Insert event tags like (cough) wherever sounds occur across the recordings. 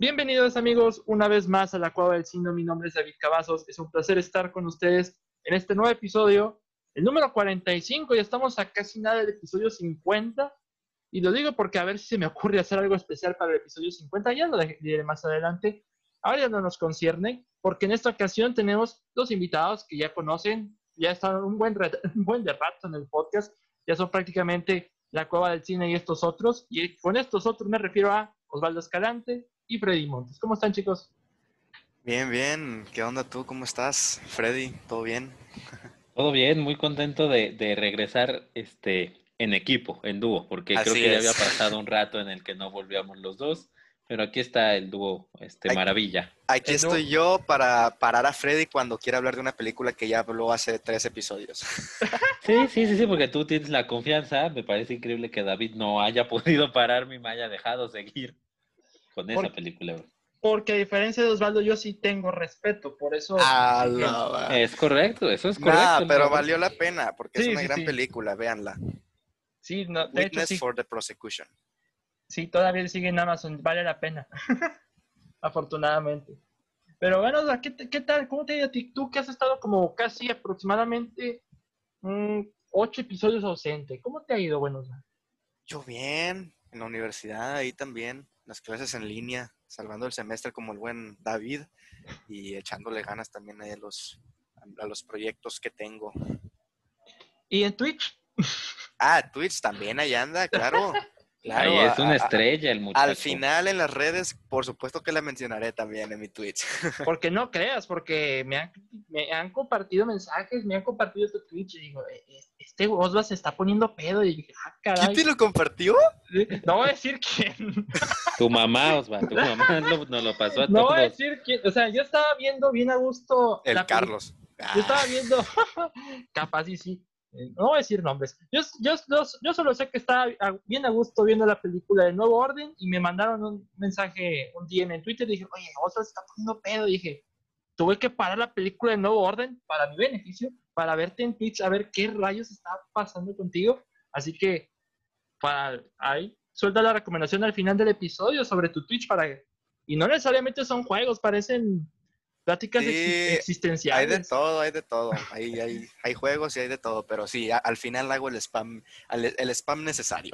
Bienvenidos amigos una vez más a la Cueva del Cine. Mi nombre es David Cavazos. Es un placer estar con ustedes en este nuevo episodio, el número 45. Ya estamos a casi nada del episodio 50. Y lo digo porque a ver si se me ocurre hacer algo especial para el episodio 50. Ya lo diré más adelante. Ahora ya no nos concierne, porque en esta ocasión tenemos dos invitados que ya conocen, ya están un buen, (laughs) un buen de rato en el podcast. Ya son prácticamente la Cueva del Cine y estos otros. Y con estos otros me refiero a Osvaldo Escalante, y Freddy Montes. ¿Cómo están, chicos? Bien, bien. ¿Qué onda tú? ¿Cómo estás, Freddy? ¿Todo bien? (laughs) Todo bien, muy contento de, regresar este, en equipo, en dúo, porque creo que ya había (laughs) pasado un rato en el que no volvíamos los dos, pero aquí está el dúo, este, maravilla. Aquí estoy yo para parar a Freddy cuando quiera hablar de una película que ya habló hace tres episodios. (laughs) Sí, sí, sí, sí, porque tú tienes la confianza. Me parece increíble que David no haya podido pararme y me haya dejado seguir con esa película. Porque a diferencia de Osvaldo, yo sí tengo respeto, por eso... Ah, es correcto, eso es correcto. pero valió la pena, porque es una gran película, véanla. Sí, no, de Witness for the Prosecution. Sí, todavía sigue en Amazon, vale la pena. (laughs) Afortunadamente. Pero bueno, ¿qué, ¿qué, tal? ¿Cómo te ha ido a ti? Tú que has estado como casi aproximadamente mm, ocho episodios ausente. ¿Cómo te ha ido, bueno? Yo bien, en la universidad ahí también las clases en línea, salvando el semestre como el buen David y echándole ganas también a los, a los proyectos que tengo. ¿Y en Twitch? Ah, Twitch también ahí anda, claro. (laughs) Claro, Ahí es una estrella el muchacho. Al final en las redes, por supuesto que la mencionaré también en mi Twitch. (laughs) Porque no creas, porque me han, me han compartido mensajes, me han compartido tu Twitch y digo, eh, este Osva se está poniendo pedo. Y dije, ah, caray. ¿Quién te lo compartió? No voy a decir quién. Tu mamá, Osva, tu mamá (laughs) nos lo pasó a todos. No voy a decir quién, o sea, yo estaba viendo bien a gusto. El Carlos. Yo estaba viendo, (laughs) capaz y sí, no voy a decir nombres. Yo, yo, yo, solo sé que estaba bien a gusto viendo la película de Nuevo Orden y me mandaron un mensaje, un día en Twitter. Y dije, oye, Oso se está poniendo pedo. Dije, tuve que parar la película de Nuevo Orden para mi beneficio, para verte en Twitch, a ver qué rayos está pasando contigo. Así que, para ahí, suelta la recomendación al final del episodio sobre tu Twitch para. Y no necesariamente son juegos, parecen pláticas existenciales. Hay de todo, hay de todo. Hay, hay, hay, juegos y hay de todo, pero sí, al final hago el spam, el, spam necesario.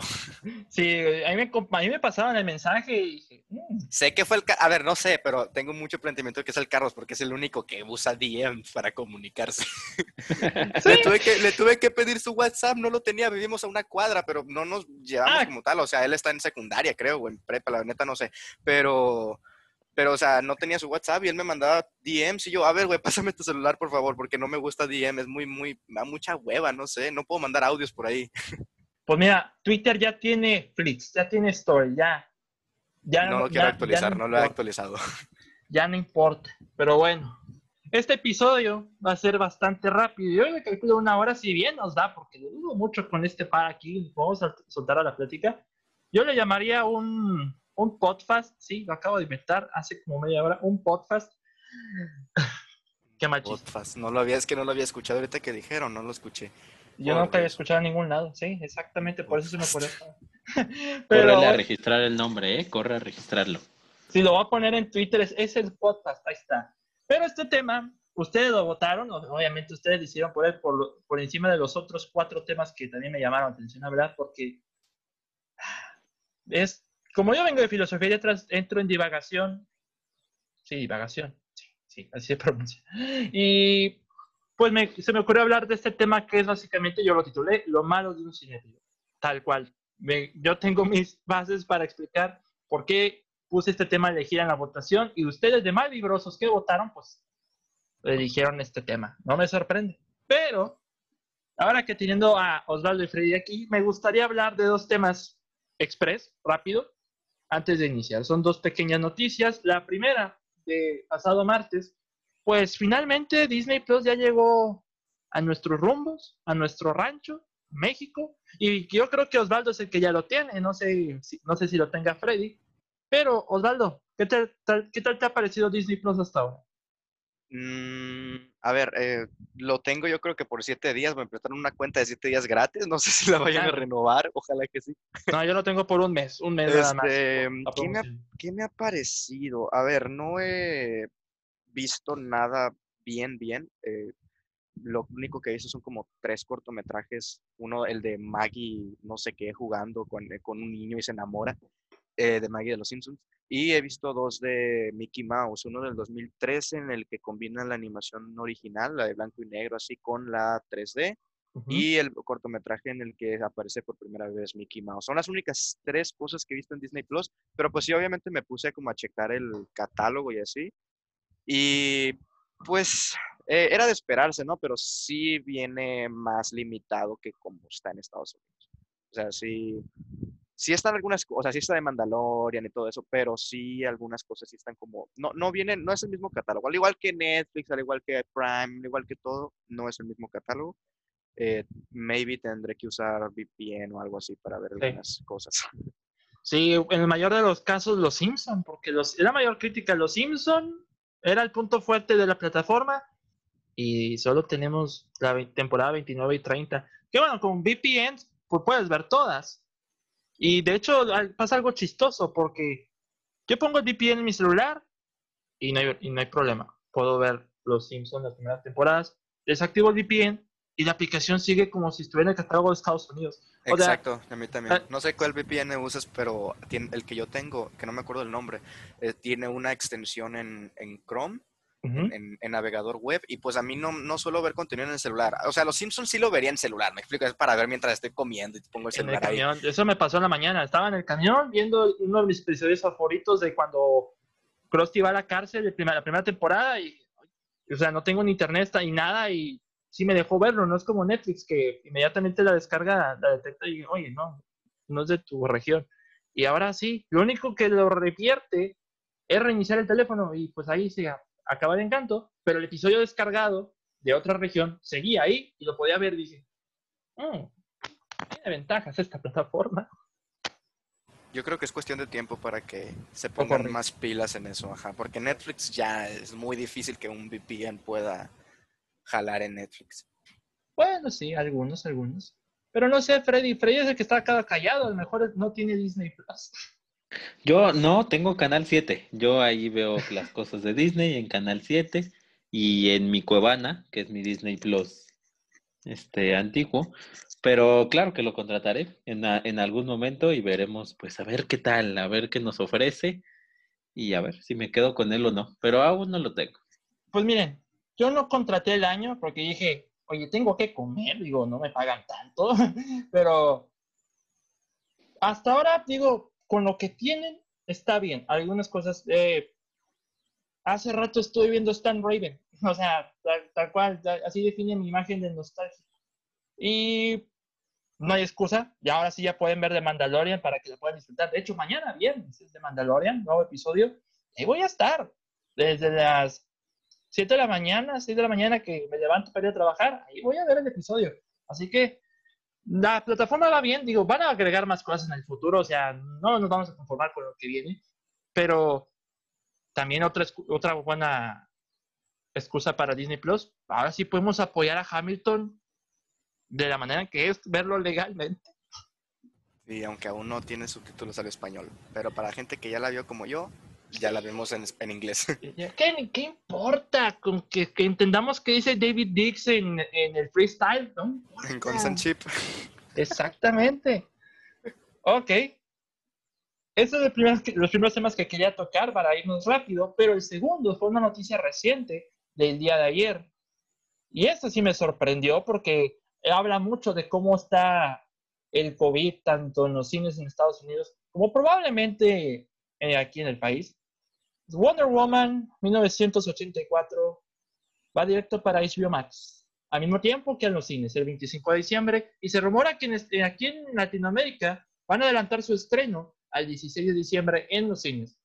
Sí, a mí, me, a mí me pasaban el mensaje y dije, mm". Sé que fue el... A ver, no sé, pero tengo mucho planteamiento de que es el Carlos, porque es el único que usa DM para comunicarse. (laughs) le, tuve que, le tuve que pedir su WhatsApp, no lo tenía, vivimos a una cuadra, pero no nos llevamos ah. como tal. O sea, él está en secundaria, creo, o en prepa, la neta no sé. Pero pero, o sea, no tenía su WhatsApp y él me mandaba DMs y yo, a ver, güey, (laughs) pásame tu celular, por favor, porque no me gusta DM, es muy, muy, me da mucha hueva, no sé, no puedo mandar audios por ahí. (laughs) Pues mira, Twitter ya tiene Flits, ya tiene Story, ya. ya no lo quiero actualizar, no, lo he actualizado. (laughs) Ya no importa, pero bueno. Este episodio va a ser bastante rápido. Yo me calculo una hora, si bien nos da, porque dudo mucho con este par aquí. Vamos a soltar a la plática. Yo le llamaría un, un podcast, sí, lo acabo de inventar hace como media hora, un podcast. (laughs) Qué machista. Podcast, no lo había, es que no lo había escuchado ahorita que dijeron, no lo escuché. Yo nunca había escuchado en ningún lado, sí, exactamente, por eso se me ocurrió. (laughs) Pero, Corre a registrar el nombre, ¿eh? Corre a registrarlo. Si lo voy a poner en Twitter, es, el podcast, ahí está. Pero este tema, ustedes lo votaron, obviamente ustedes lo hicieron por, él, por, por encima de los otros cuatro temas que también me llamaron la atención, la verdad, porque es como yo vengo de filosofía y atrás entro en divagación. Sí, divagación. Sí, sí, así se pronuncia. Y pues se me ocurrió hablar de este tema que es básicamente, yo lo titulé, lo malo de un cinéfilo. Tal cual. yo tengo mis bases para explicar por qué puse este tema elegir en la votación y ustedes de mal vibrosos que votaron, pues eligieron este tema. No me sorprende. Pero ahora que teniendo a Osvaldo y Freddy aquí, me gustaría hablar de dos temas express, rápido, antes de iniciar. Son dos pequeñas noticias. La primera, de pasado martes, pues finalmente Disney Plus ya llegó a nuestros rumbos, a nuestro rancho, México, y yo creo que Osvaldo es el que ya lo tiene, no sé, no sé si lo tenga Freddy, pero Osvaldo, ¿qué tal, ¿qué tal te ha parecido Disney Plus hasta ahora? Mm, a ver, eh, lo tengo yo creo que por siete días, me empezaron una cuenta de siete días gratis, (laughs) no sé si la vayan a renovar, ojalá que sí. No, yo lo tengo por un mes, un mes nada más. Este, ¿qué, me ha, ¿Qué me ha parecido? A ver, no he visto nada bien, bien. Eh, lo único que he visto son como tres cortometrajes. Uno, el de Maggie, no sé qué, jugando con, eh, con un niño y se enamora, de Maggie de los Simpsons. Y he visto dos de Mickey Mouse, uno del 2013 en el que combina la animación original, la de blanco y negro, así con la 3D, y el cortometraje en el que aparece por primera vez Mickey Mouse. Son las únicas tres cosas que he visto en Disney Plus, pero pues sí, obviamente me puse como a checar el catálogo y así. Y pues eh, era de esperarse, ¿no? Pero sí viene más limitado que como está en Estados Unidos. O sea, sí, sí están algunas cosas, sí está de Mandalorian y todo eso, pero sí algunas cosas sí están como, no, no vienen, no es el mismo catálogo, al igual que Netflix, al igual que Prime, al igual que todo, no es el mismo catálogo. Eh, maybe tendré que usar VPN o algo así para ver algunas cosas. (laughs) Sí, en el mayor de los casos los Simpson, porque los, la mayor crítica los Simpson era el punto fuerte de la plataforma y solo tenemos la temporada 29 y 30. Que bueno, con VPN pues puedes ver todas, y de hecho pasa algo chistoso porque yo pongo el VPN en mi celular y no hay, y no hay problema. Puedo ver Los Simpsons las primeras temporadas, desactivo el VPN y la aplicación sigue como si estuviera en el catálogo de Estados Unidos. Exacto, a mí también. Ah, no sé cuál VPN usas, pero tiene, el que yo tengo, que no me acuerdo el nombre, eh, tiene una extensión en, en Chrome en, navegador web y pues a mí no, no suelo ver contenido en el celular. O sea, los Simpsons sí lo vería en celular, me explico, es para ver mientras estoy comiendo y pongo el celular ahí. Eso me pasó en la mañana, estaba en el camión viendo uno de mis episodios favoritos de cuando Krusty va a la cárcel de la primera temporada y, o sea, no tengo ni internet ni nada y sí me dejó verlo, no es como Netflix que inmediatamente la descarga, la detecta y oye, no, no es de tu región. Y ahora sí, lo único que lo revierte es reiniciar el teléfono y pues ahí se acaba de encanto, pero el episodio descargado de otra región seguía ahí y lo podía ver. Dice, oh, tiene ventajas esta plataforma. Yo creo que es cuestión de tiempo para que se pongan más pilas en eso, ajá, porque Netflix ya es muy difícil que un VPN pueda jalar en Netflix. Bueno, sí, algunos, algunos. Pero no sé, Freddy, Freddy es el que está acá callado, a lo mejor no tiene Disney Plus. Yo no, tengo Canal 7. Yo ahí veo las cosas de Disney en Canal 7 y en mi Cuevana, que es mi Disney Plus este antiguo. Pero claro que lo contrataré en, en algún momento y veremos, pues a ver qué tal, a ver qué nos ofrece y a ver si me quedo con él o no. Pero aún no lo tengo. Pues miren, yo no contraté el año porque dije, oye, tengo que comer, digo, no me pagan tanto, (laughs) pero hasta ahora digo, con lo que tienen, está bien. Algunas cosas, eh, hace rato estoy viendo Stan Raven, (laughs) o sea, tal, cual, así define mi imagen de nostalgia. Y no hay excusa, y ahora sí ya pueden ver de Mandalorian para que lo puedan disfrutar. De hecho, mañana viernes es de Mandalorian, nuevo episodio, y voy a estar desde las 7 de la mañana, 6 de la mañana que me levanto para ir a trabajar, ahí voy a ver el episodio. Así que la plataforma va bien, digo, van a agregar más cosas en el futuro, o sea, no nos vamos a conformar con lo que viene, pero también otra, otra buena excusa para Disney Plus, ahora sí podemos apoyar a Hamilton de la manera que es verlo legalmente. Y aunque aún no tiene subtítulos al español, pero para gente que ya la vio como yo, ya la vemos en, en inglés. (laughs) ¿Qué, ¿Qué, importa con que, que, entendamos qué dice David Dix en, en el freestyle? ¿no? En Constant Chip. (laughs) Exactamente. Ok. Esos son los primeros, temas que quería tocar para irnos rápido, pero el segundo fue una noticia reciente del día de ayer. Y esto sí me sorprendió porque habla mucho de cómo está el COVID tanto en los cines en Estados Unidos como probablemente eh, aquí en el país. Wonder Woman 1984 va directo para HBO Max, al mismo tiempo que en los cines, el 25 de diciembre, y se rumora que este, aquí en Latinoamérica van a adelantar su estreno al 16 de diciembre en los cines.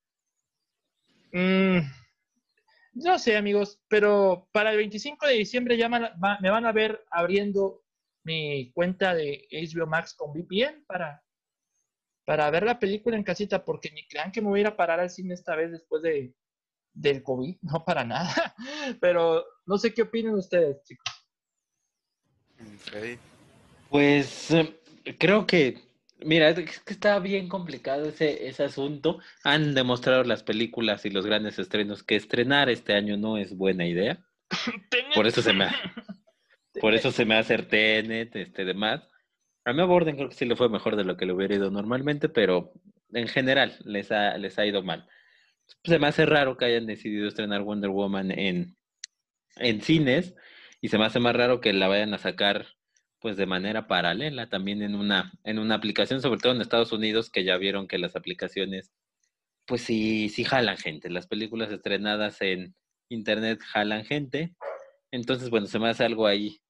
Mm, No sé, amigos, pero para el 25 de diciembre ya me van a ver abriendo mi cuenta de HBO Max con VPN para, para ver la película en casita, porque ni crean que me voy a ir a parar al cine esta vez después de, del COVID, no para nada. (laughs) Pero no sé qué opinan ustedes, chicos. Pues eh, creo que Mira, es que está bien complicado ese, ese asunto. Han demostrado las películas y los grandes estrenos que estrenar este año no es buena idea. (laughs) Por eso se me, (laughs) por eso se me hace Tenet, este demás. A mí a Borden creo que sí le fue mejor de lo que le hubiera ido normalmente, pero en general les ha, les ha ido mal. Se me hace raro que hayan decidido estrenar Wonder Woman en, en cines y se me hace más raro que la vayan a sacar pues de manera paralela también en una, en una aplicación, sobre todo en Estados Unidos, que ya vieron que las aplicaciones, pues sí, sí jalan gente. Las películas estrenadas en internet jalan gente. Entonces, bueno, se me hace algo ahí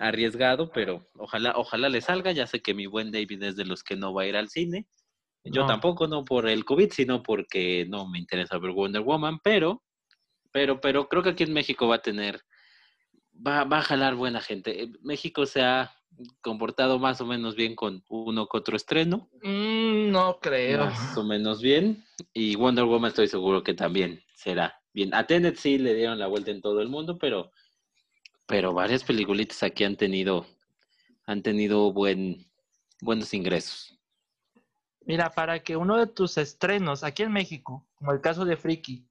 arriesgado, pero ojalá, ojalá le salga. Ya sé que mi buen David es de los que no va a ir al cine. Yo tampoco, no por el COVID, sino porque no me interesa ver Wonder Woman, pero, pero, pero creo que aquí en México va a tener va, va a jalar buena gente. Eh, México se ha comportado más o menos bien con uno que otro estreno. Mm, no creo. Más o menos bien. Y Wonder Woman estoy seguro que también será bien. A Tenet sí le dieron la vuelta en todo el mundo, pero, pero varias peliculitas aquí han tenido, han tenido buen, buenos ingresos. Mira, para que uno de tus estrenos aquí en México, como el caso de Friki,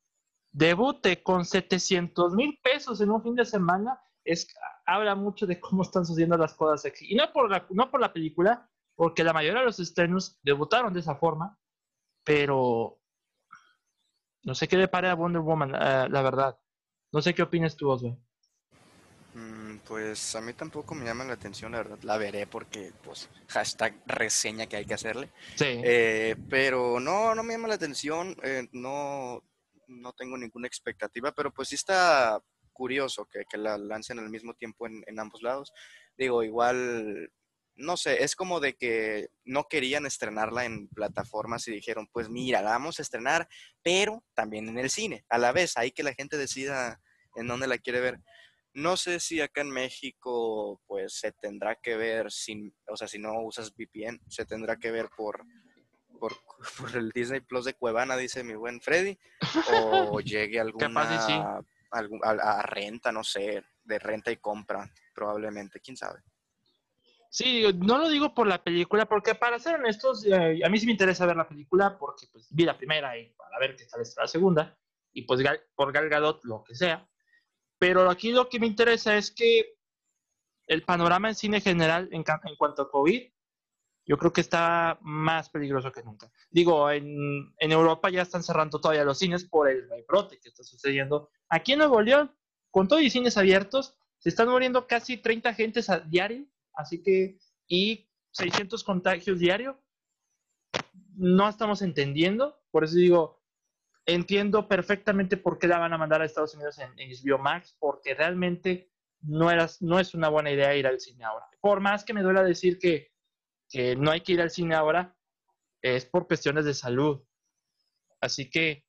debute con 700 mil pesos en un fin de semana, es, habla mucho de cómo están sucediendo las cosas aquí. Y no por, la, no por la película, porque la mayoría de los estrenos debutaron de esa forma, pero no sé qué le pare a Wonder Woman, eh, la verdad. No sé qué opinas tú, Oswald. Pues a mí tampoco me llama la atención, la verdad. La veré porque, pues, hashtag reseña que hay que hacerle. Sí. Eh, pero no, no me llama la atención. Eh, no, no tengo ninguna expectativa, pero pues sí está curioso que, la lancen al mismo tiempo en, ambos lados. Digo, igual, no sé, es como de que no querían estrenarla en plataformas y dijeron, pues mira, la vamos a estrenar, pero también en el cine, a la vez, ahí que la gente decida en dónde la quiere ver. No sé si acá en México, pues se tendrá que ver sin, o sea, si no usas VPN, se tendrá que ver por, (laughs) por, el Disney Plus de Cuevana, dice mi buen Freddy, o (laughs) llegue alguna a, renta, no sé, de renta y compra, probablemente, quién sabe. Sí, no lo digo por la película, porque para ser honestos, eh, a mí sí me interesa ver la película, porque pues vi la primera y para ver qué tal está la segunda, y pues por Gal Gadot, lo que sea. Pero aquí lo que me interesa es que el panorama en cine general en, en cuanto a COVID yo creo que está más peligroso que nunca. Digo, en, Europa ya están cerrando todavía los cines por el brote que está sucediendo. Aquí en Nuevo León, con todos los cines abiertos, se están muriendo casi 30 gentes a diario, así que, y 600 contagios diario. No estamos entendiendo, por eso digo, entiendo perfectamente por qué la van a mandar a Estados Unidos en, en HBO Max, porque realmente no, era, no es una buena idea ir al cine ahora. Por más que me duela decir que que no hay que ir al cine ahora es por cuestiones de salud. Así que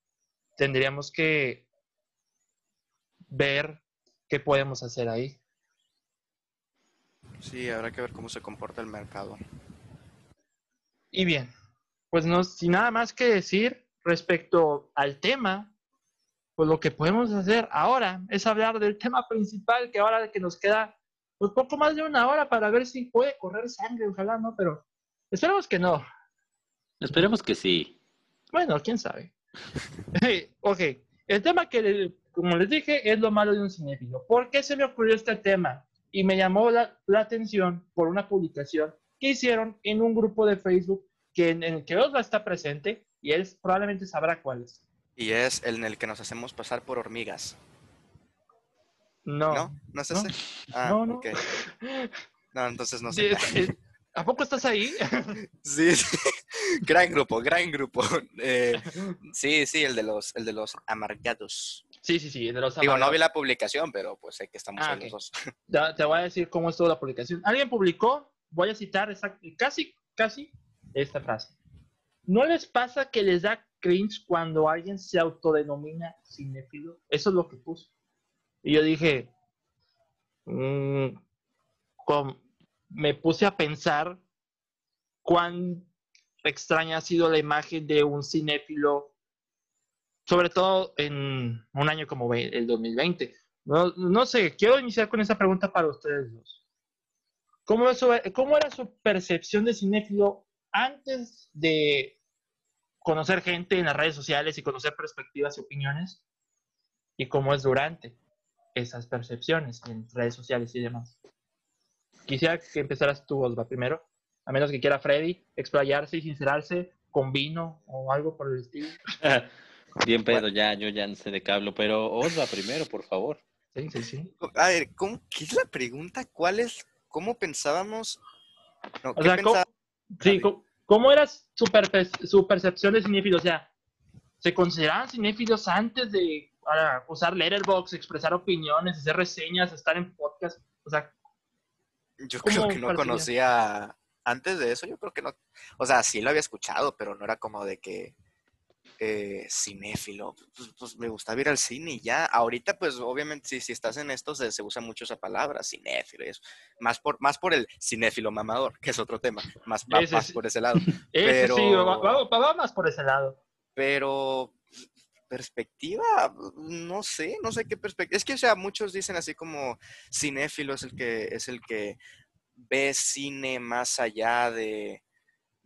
tendríamos que ver qué podemos hacer ahí. Sí, habrá que ver cómo se comporta el mercado. Y bien, pues no, sin nada más que decir respecto al tema, pues lo que podemos hacer ahora es hablar del tema principal que ahora que nos queda pues poco más de una hora para ver si puede correr sangre, ojalá no, pero esperemos que no. Esperemos que sí. Bueno, quién sabe. (laughs) ok, el tema que, como les dije, es lo malo de un cinéfilo. ¿Por qué se me ocurrió este tema? Y me llamó la, atención por una publicación que hicieron en un grupo de Facebook que, en, el que Osva está presente y él probablemente sabrá cuál es. Y es el en el que nos hacemos pasar por hormigas. No. ¿No? ¿No es ese? Ah, no, no. No, entonces no sé. ¿A poco estás ahí? (laughs) sí, sí. Gran grupo, gran grupo. Eh, sí, sí, el de los, el de los amargados. Sí, sí, sí, el de los amargados. Digo, no vi la publicación, pero pues sé que estamos ah, los dos. (laughs) te voy a decir cómo estuvo la publicación. Alguien publicó, voy a citar casi, casi esta frase. ¿No les pasa que les da cringe cuando alguien se autodenomina cinéfilo. Eso es lo que puso. Y yo dije, mm, me puse a pensar cuán extraña ha sido la imagen de un cinéfilo, sobre todo en un año como el 2020. No, sé, quiero iniciar con esa pregunta para ustedes dos. ¿Cómo, ¿Cómo era su percepción de cinéfilo antes de conocer gente en las redes sociales y conocer perspectivas y opiniones? ¿Y cómo es durante esas percepciones en redes sociales y demás? Quisiera que empezaras tú, Osva, primero, a menos que quiera Freddy explayarse y sincerarse con vino o algo por el estilo. (laughs) Bien, Pedro, ya, yo ya no sé de qué hablo, pero Osva primero, por favor. Sí, sí, sí. A ver, ¿cómo, ¿qué es la pregunta? ¿Cuál es, cómo pensábamos? o sea, ¿cómo, sí, ¿cómo, era su, su, percepción de cinéfilo? O sea, ¿se consideraban cinéfilos antes de usar Letterboxd, expresar opiniones, hacer reseñas, estar en podcast? O sea, yo creo que no conocía antes de eso, yo creo que no. O sea, sí lo había escuchado, pero no era como de que eh, cinéfilo. Pues, pues, me gusta ir al cine y ya. Ahorita, pues obviamente, si, si estás en esto, se, usa mucho esa palabra, cinéfilo y eso. Más por, más por el cinéfilo mamador, que es otro tema. Más, más, por ese lado. (laughs) pero, sí, va, más por ese lado. Pero perspectiva, no sé, no sé qué perspectiva. Es que, o sea, muchos dicen así como cinéfilo es el que, es el que ve cine más allá de,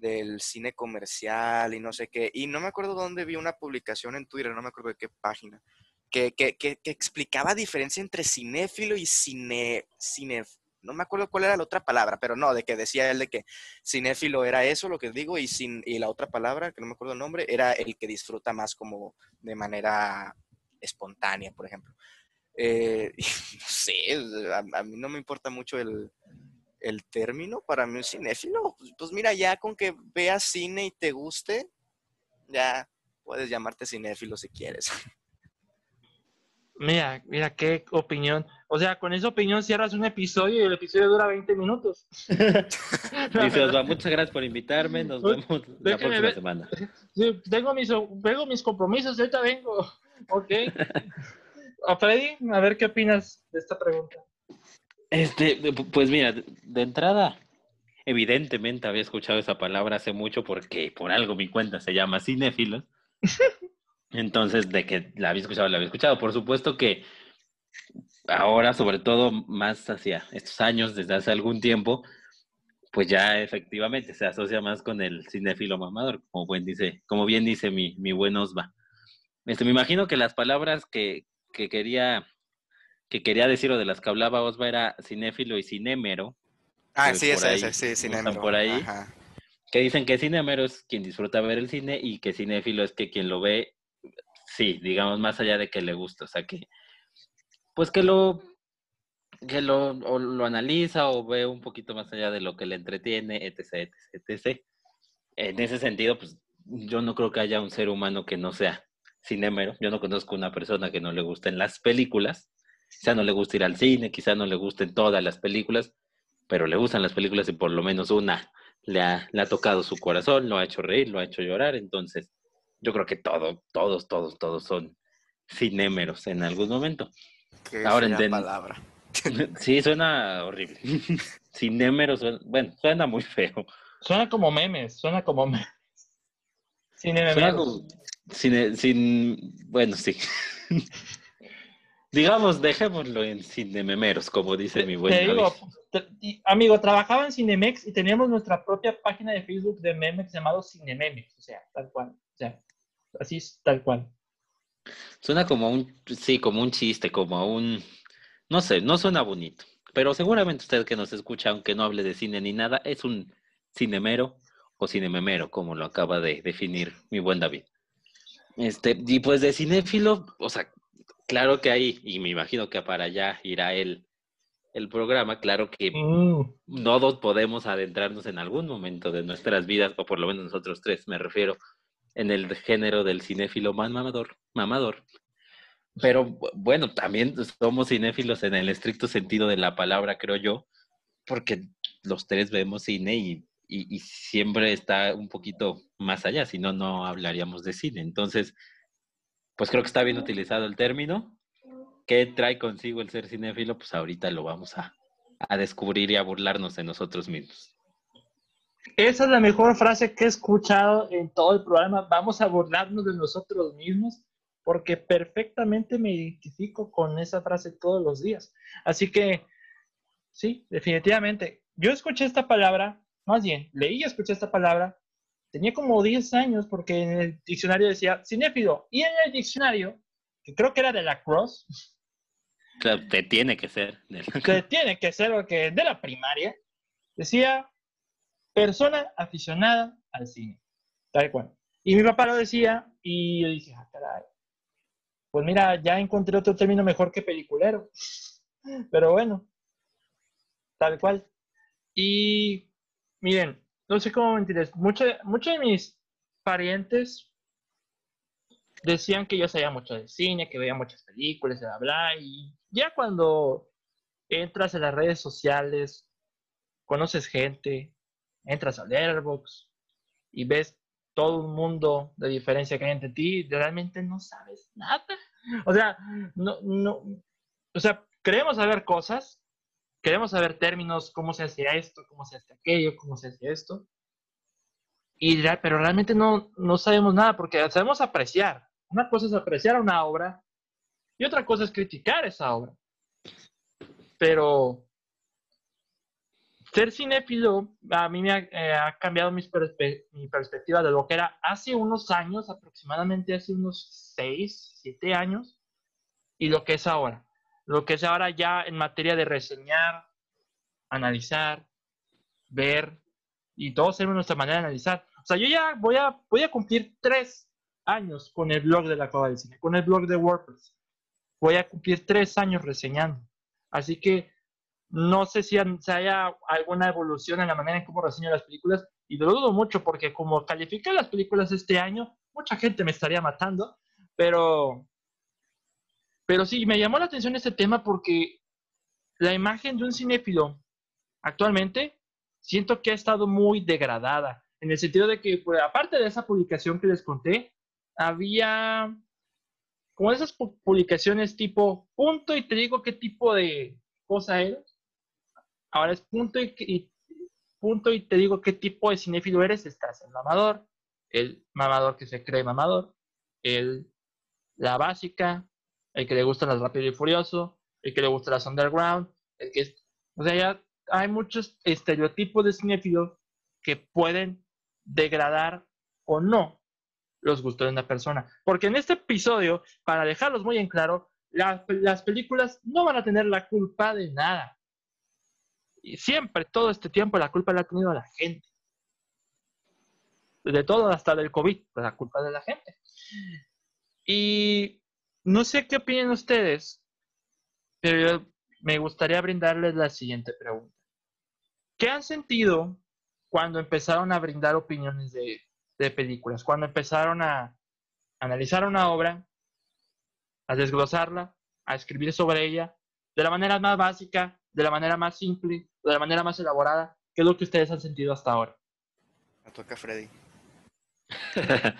del cine comercial y no sé qué. Y no me acuerdo dónde vi una publicación en Twitter, no me acuerdo de qué página, que, que, que, explicaba diferencia entre cinéfilo y cine, cine, no me acuerdo cuál era la otra palabra, pero no, de que decía él de que cinéfilo era eso, lo que digo, y, sin, y la otra palabra, que no me acuerdo el nombre, era el que disfruta más como de manera espontánea, por ejemplo. Eh, (laughs) no sé, a, mí no me importa mucho el, el término para mí un cinéfilo. Pues, pues, mira, ya con que veas cine y te guste, ya puedes llamarte cinéfilo si quieres. (laughs) Mira, mira qué opinión. O sea, con esa opinión cierras un episodio y el episodio dura 20 minutos. (laughs) Dice muchas gracias por invitarme. Nos vemos la próxima semana. Sí, tengo mis, tengo mis compromisos, ahorita vengo. Ok. (laughs) A Freddy, a ver qué opinas de esta pregunta. Este, pues mira, de entrada, evidentemente había escuchado esa palabra hace mucho porque por algo mi cuenta se llama Cinéfilos. (laughs) Entonces, de que la había escuchado, la había escuchado. Por supuesto que ahora, sobre todo más hacia estos años, desde hace algún tiempo, pues ya efectivamente se asocia más con el cinéfilo mamador, como, buen dice, como bien dice mi, mi buen Osva. Este, me imagino que las palabras que, que quería que quería decir o de las que hablaba Osva era cinéfilo y cinémero. Ah, sí, ese, ese, sí, cinémero. por ahí. Que dicen que cinémero es quien disfruta ver el cine y que cinéfilo es que quien lo ve, sí, digamos, más allá de que le gusta. O sea, que, pues que lo, que lo, lo analiza o ve un poquito más allá de lo que le entretiene, etc, etc, etc. En ese sentido, pues yo no creo que haya un ser humano que no sea cinémero. Yo no conozco una persona que no le gusten las películas. Quizá no le gusta ir al cine, quizá no le gusten todas las películas, pero le gustan las películas y por lo menos una le ha, le ha tocado su corazón, lo ha hecho reír, lo ha hecho llorar. Entonces, yo creo que todo, todos, todos, todos son cinémeros en algún momento. Qué Ahora entiendo. palabra. (laughs) Sí, suena horrible. (laughs) Cinémeros, bueno, suena muy feo. Suena como memes, suena como (laughs) memes. Cinémeros. Cine, sin, bueno, sí. Digamos, dejémoslo en Cinememeros, como dice mi buen amigo. amigo, trabajaba en Cinemex y teníamos nuestra propia página de Facebook de memes llamado Cinememex, o sea, tal cual, o sea, así es, tal cual. Suena como un, sí, como un chiste, como un, no sé, no suena bonito, pero seguramente usted que nos escucha, aunque no hable de cine ni nada, es un cinemero o cinememero, como lo acaba de definir mi buen David. Este, y pues de cinéfilo, o sea, claro que ahí, y me imagino que para allá irá el, el programa, claro que mm. no todos podemos adentrarnos en algún momento de nuestras vidas, o por lo menos nosotros tres, me refiero, en el género del cinéfilo más mamador, mamador. Pero bueno, también somos cinéfilos en el estricto sentido de la palabra, creo yo, porque los tres vemos cine y y, siempre está un poquito más allá, si no, no hablaríamos de cine. Entonces, pues creo que está bien utilizado el término. ¿Qué trae consigo el ser cinéfilo? Pues ahorita lo vamos a, a descubrir y a burlarnos de nosotros mismos. Esa es la mejor frase que he escuchado en todo el programa. Vamos a burlarnos de nosotros mismos porque perfectamente me identifico con esa frase todos los días. Así que, sí, definitivamente. Yo escuché esta palabra, más bien, leí y escuché esta palabra, tenía como 10 años porque en el diccionario decía cinéfilo y en el diccionario, que creo que era de la Cross. Claro, te tiene que ser. Que (laughs) tiene que ser, porque de la primaria, decía persona aficionada al cine. Tal cual. Y mi papá lo decía y yo dije, ah, caray. Pues mira, ya encontré otro término mejor que peliculero. (laughs) Pero bueno, tal cual. Y miren, no sé cómo mentirles. Muchos de mis parientes decían que yo sabía mucho de cine, que veía muchas películas, bla, bla. Y ya cuando entras en las redes sociales, conoces gente, entras a Letterboxd y ves todo un mundo de diferencia que hay entre ti, realmente no sabes nada. O sea, no, no, o sea, queremos saber cosas, queremos saber términos, cómo se hacía esto, cómo se hace aquello, cómo se hace esto. Y, pero realmente no, no sabemos nada porque sabemos apreciar. Una cosa es apreciar una obra y otra cosa es criticar esa obra. Pero ser cinéfilo a mí me ha, eh, cambiado mi perspectiva de lo que era hace unos años, aproximadamente hace unos 6, 7 años, y lo que es ahora. Lo que es ahora ya en materia de reseñar, analizar, ver, y todo ser nuestra manera de analizar. O sea, yo ya voy a, voy a cumplir tres años con el blog de la Cueva del Cine, con el blog de WordPress. Voy a cumplir tres años reseñando. Así que no sé si, haya alguna evolución en la manera en cómo reseño las películas y lo dudo mucho porque como califiqué las películas este año, mucha gente me estaría matando, pero, pero sí, me llamó la atención este tema porque la imagen de un cinéfilo actualmente siento que ha estado muy degradada, en el sentido de que, pues, aparte de esa publicación que les conté, había como esas publicaciones tipo punto y te digo qué tipo de cosa eres Ahora es punto y, punto y te digo qué tipo de cinéfilo eres. Estás el mamador, el mamador que se cree mamador, el, la básica, el que le gusta las rápido y furioso, el que le gusta las underground, el que es, o sea, ya hay muchos estereotipos de cinéfilo que pueden degradar o no los gustos de una persona. Porque en este episodio, para dejarlos muy en claro, las películas no van a tener la culpa de nada. Y siempre, todo este tiempo, la culpa la ha tenido la gente. De todo, hasta del COVID, la culpa de la gente. Y no sé qué opinan ustedes, pero me gustaría brindarles la siguiente pregunta. ¿Qué han sentido cuando empezaron a brindar opiniones de, de películas? Cuando empezaron a analizar una obra, a desglosarla, a escribir sobre ella, de la manera más básica, de la manera más simple, de la manera más elaborada. ¿Qué es lo que ustedes han sentido hasta ahora? Me toca Freddy. (laughs)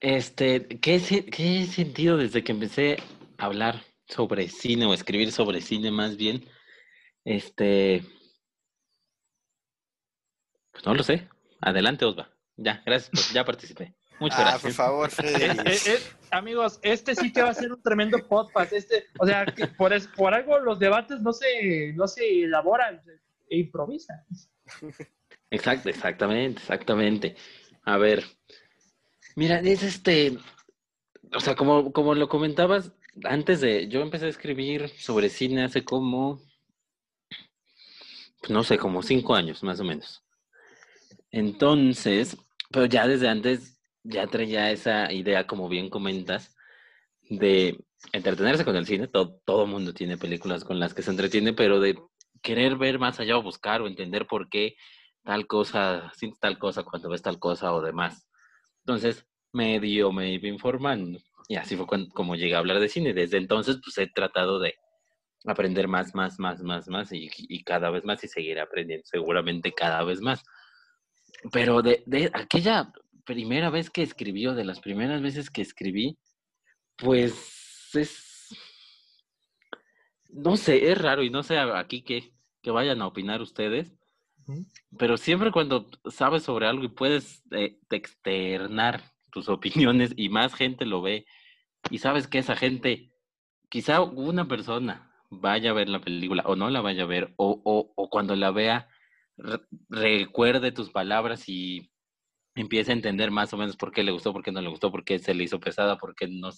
este, ¿qué, ¿qué he sentido desde que empecé a hablar sobre cine o escribir sobre cine más bien? Este, pues no lo sé. Adelante, Osva. Ya, gracias, ya participé. Muchas ah, gracias. por favor, (laughs) Freddy. Amigos, este sí que va a ser un tremendo podcast. Este, o sea, por, por algo los debates no se, no se elaboran, e improvisan. (laughs) Exacto, exactamente, exactamente. A ver, mira, es este, o sea, como, como lo comentabas antes de, yo empecé a escribir sobre cine hace como, no sé, como cinco años más o menos. Entonces, pero ya desde antes ya traía esa idea, como bien comentas, de entretenerse con el cine. Todo, todo mundo tiene películas con las que se entretiene, pero de querer ver más allá o buscar o entender por qué tal cosa, sin tal cosa, cuando ves tal cosa o demás. Entonces, medio me iba informando. Y así fue como llegué a hablar de cine. Desde entonces, pues he tratado de aprender más, más, más, más, más y, y cada vez más y seguir aprendiendo seguramente cada vez más. pero de, de aquella primera vez que escribió, de las primeras veces que escribí, pues es, no sé, es raro y no sé aquí que, que vayan a opinar ustedes, pero siempre cuando sabes sobre algo y puedes eh, externar tus opiniones y más gente lo ve. Y sabes que esa gente, quizá una persona vaya a ver la película o no la vaya a ver o, o, cuando la vea recuerde tus palabras y empiece a entender más o menos por qué le gustó, por qué no le gustó, por qué se le hizo pesada, por qué, no,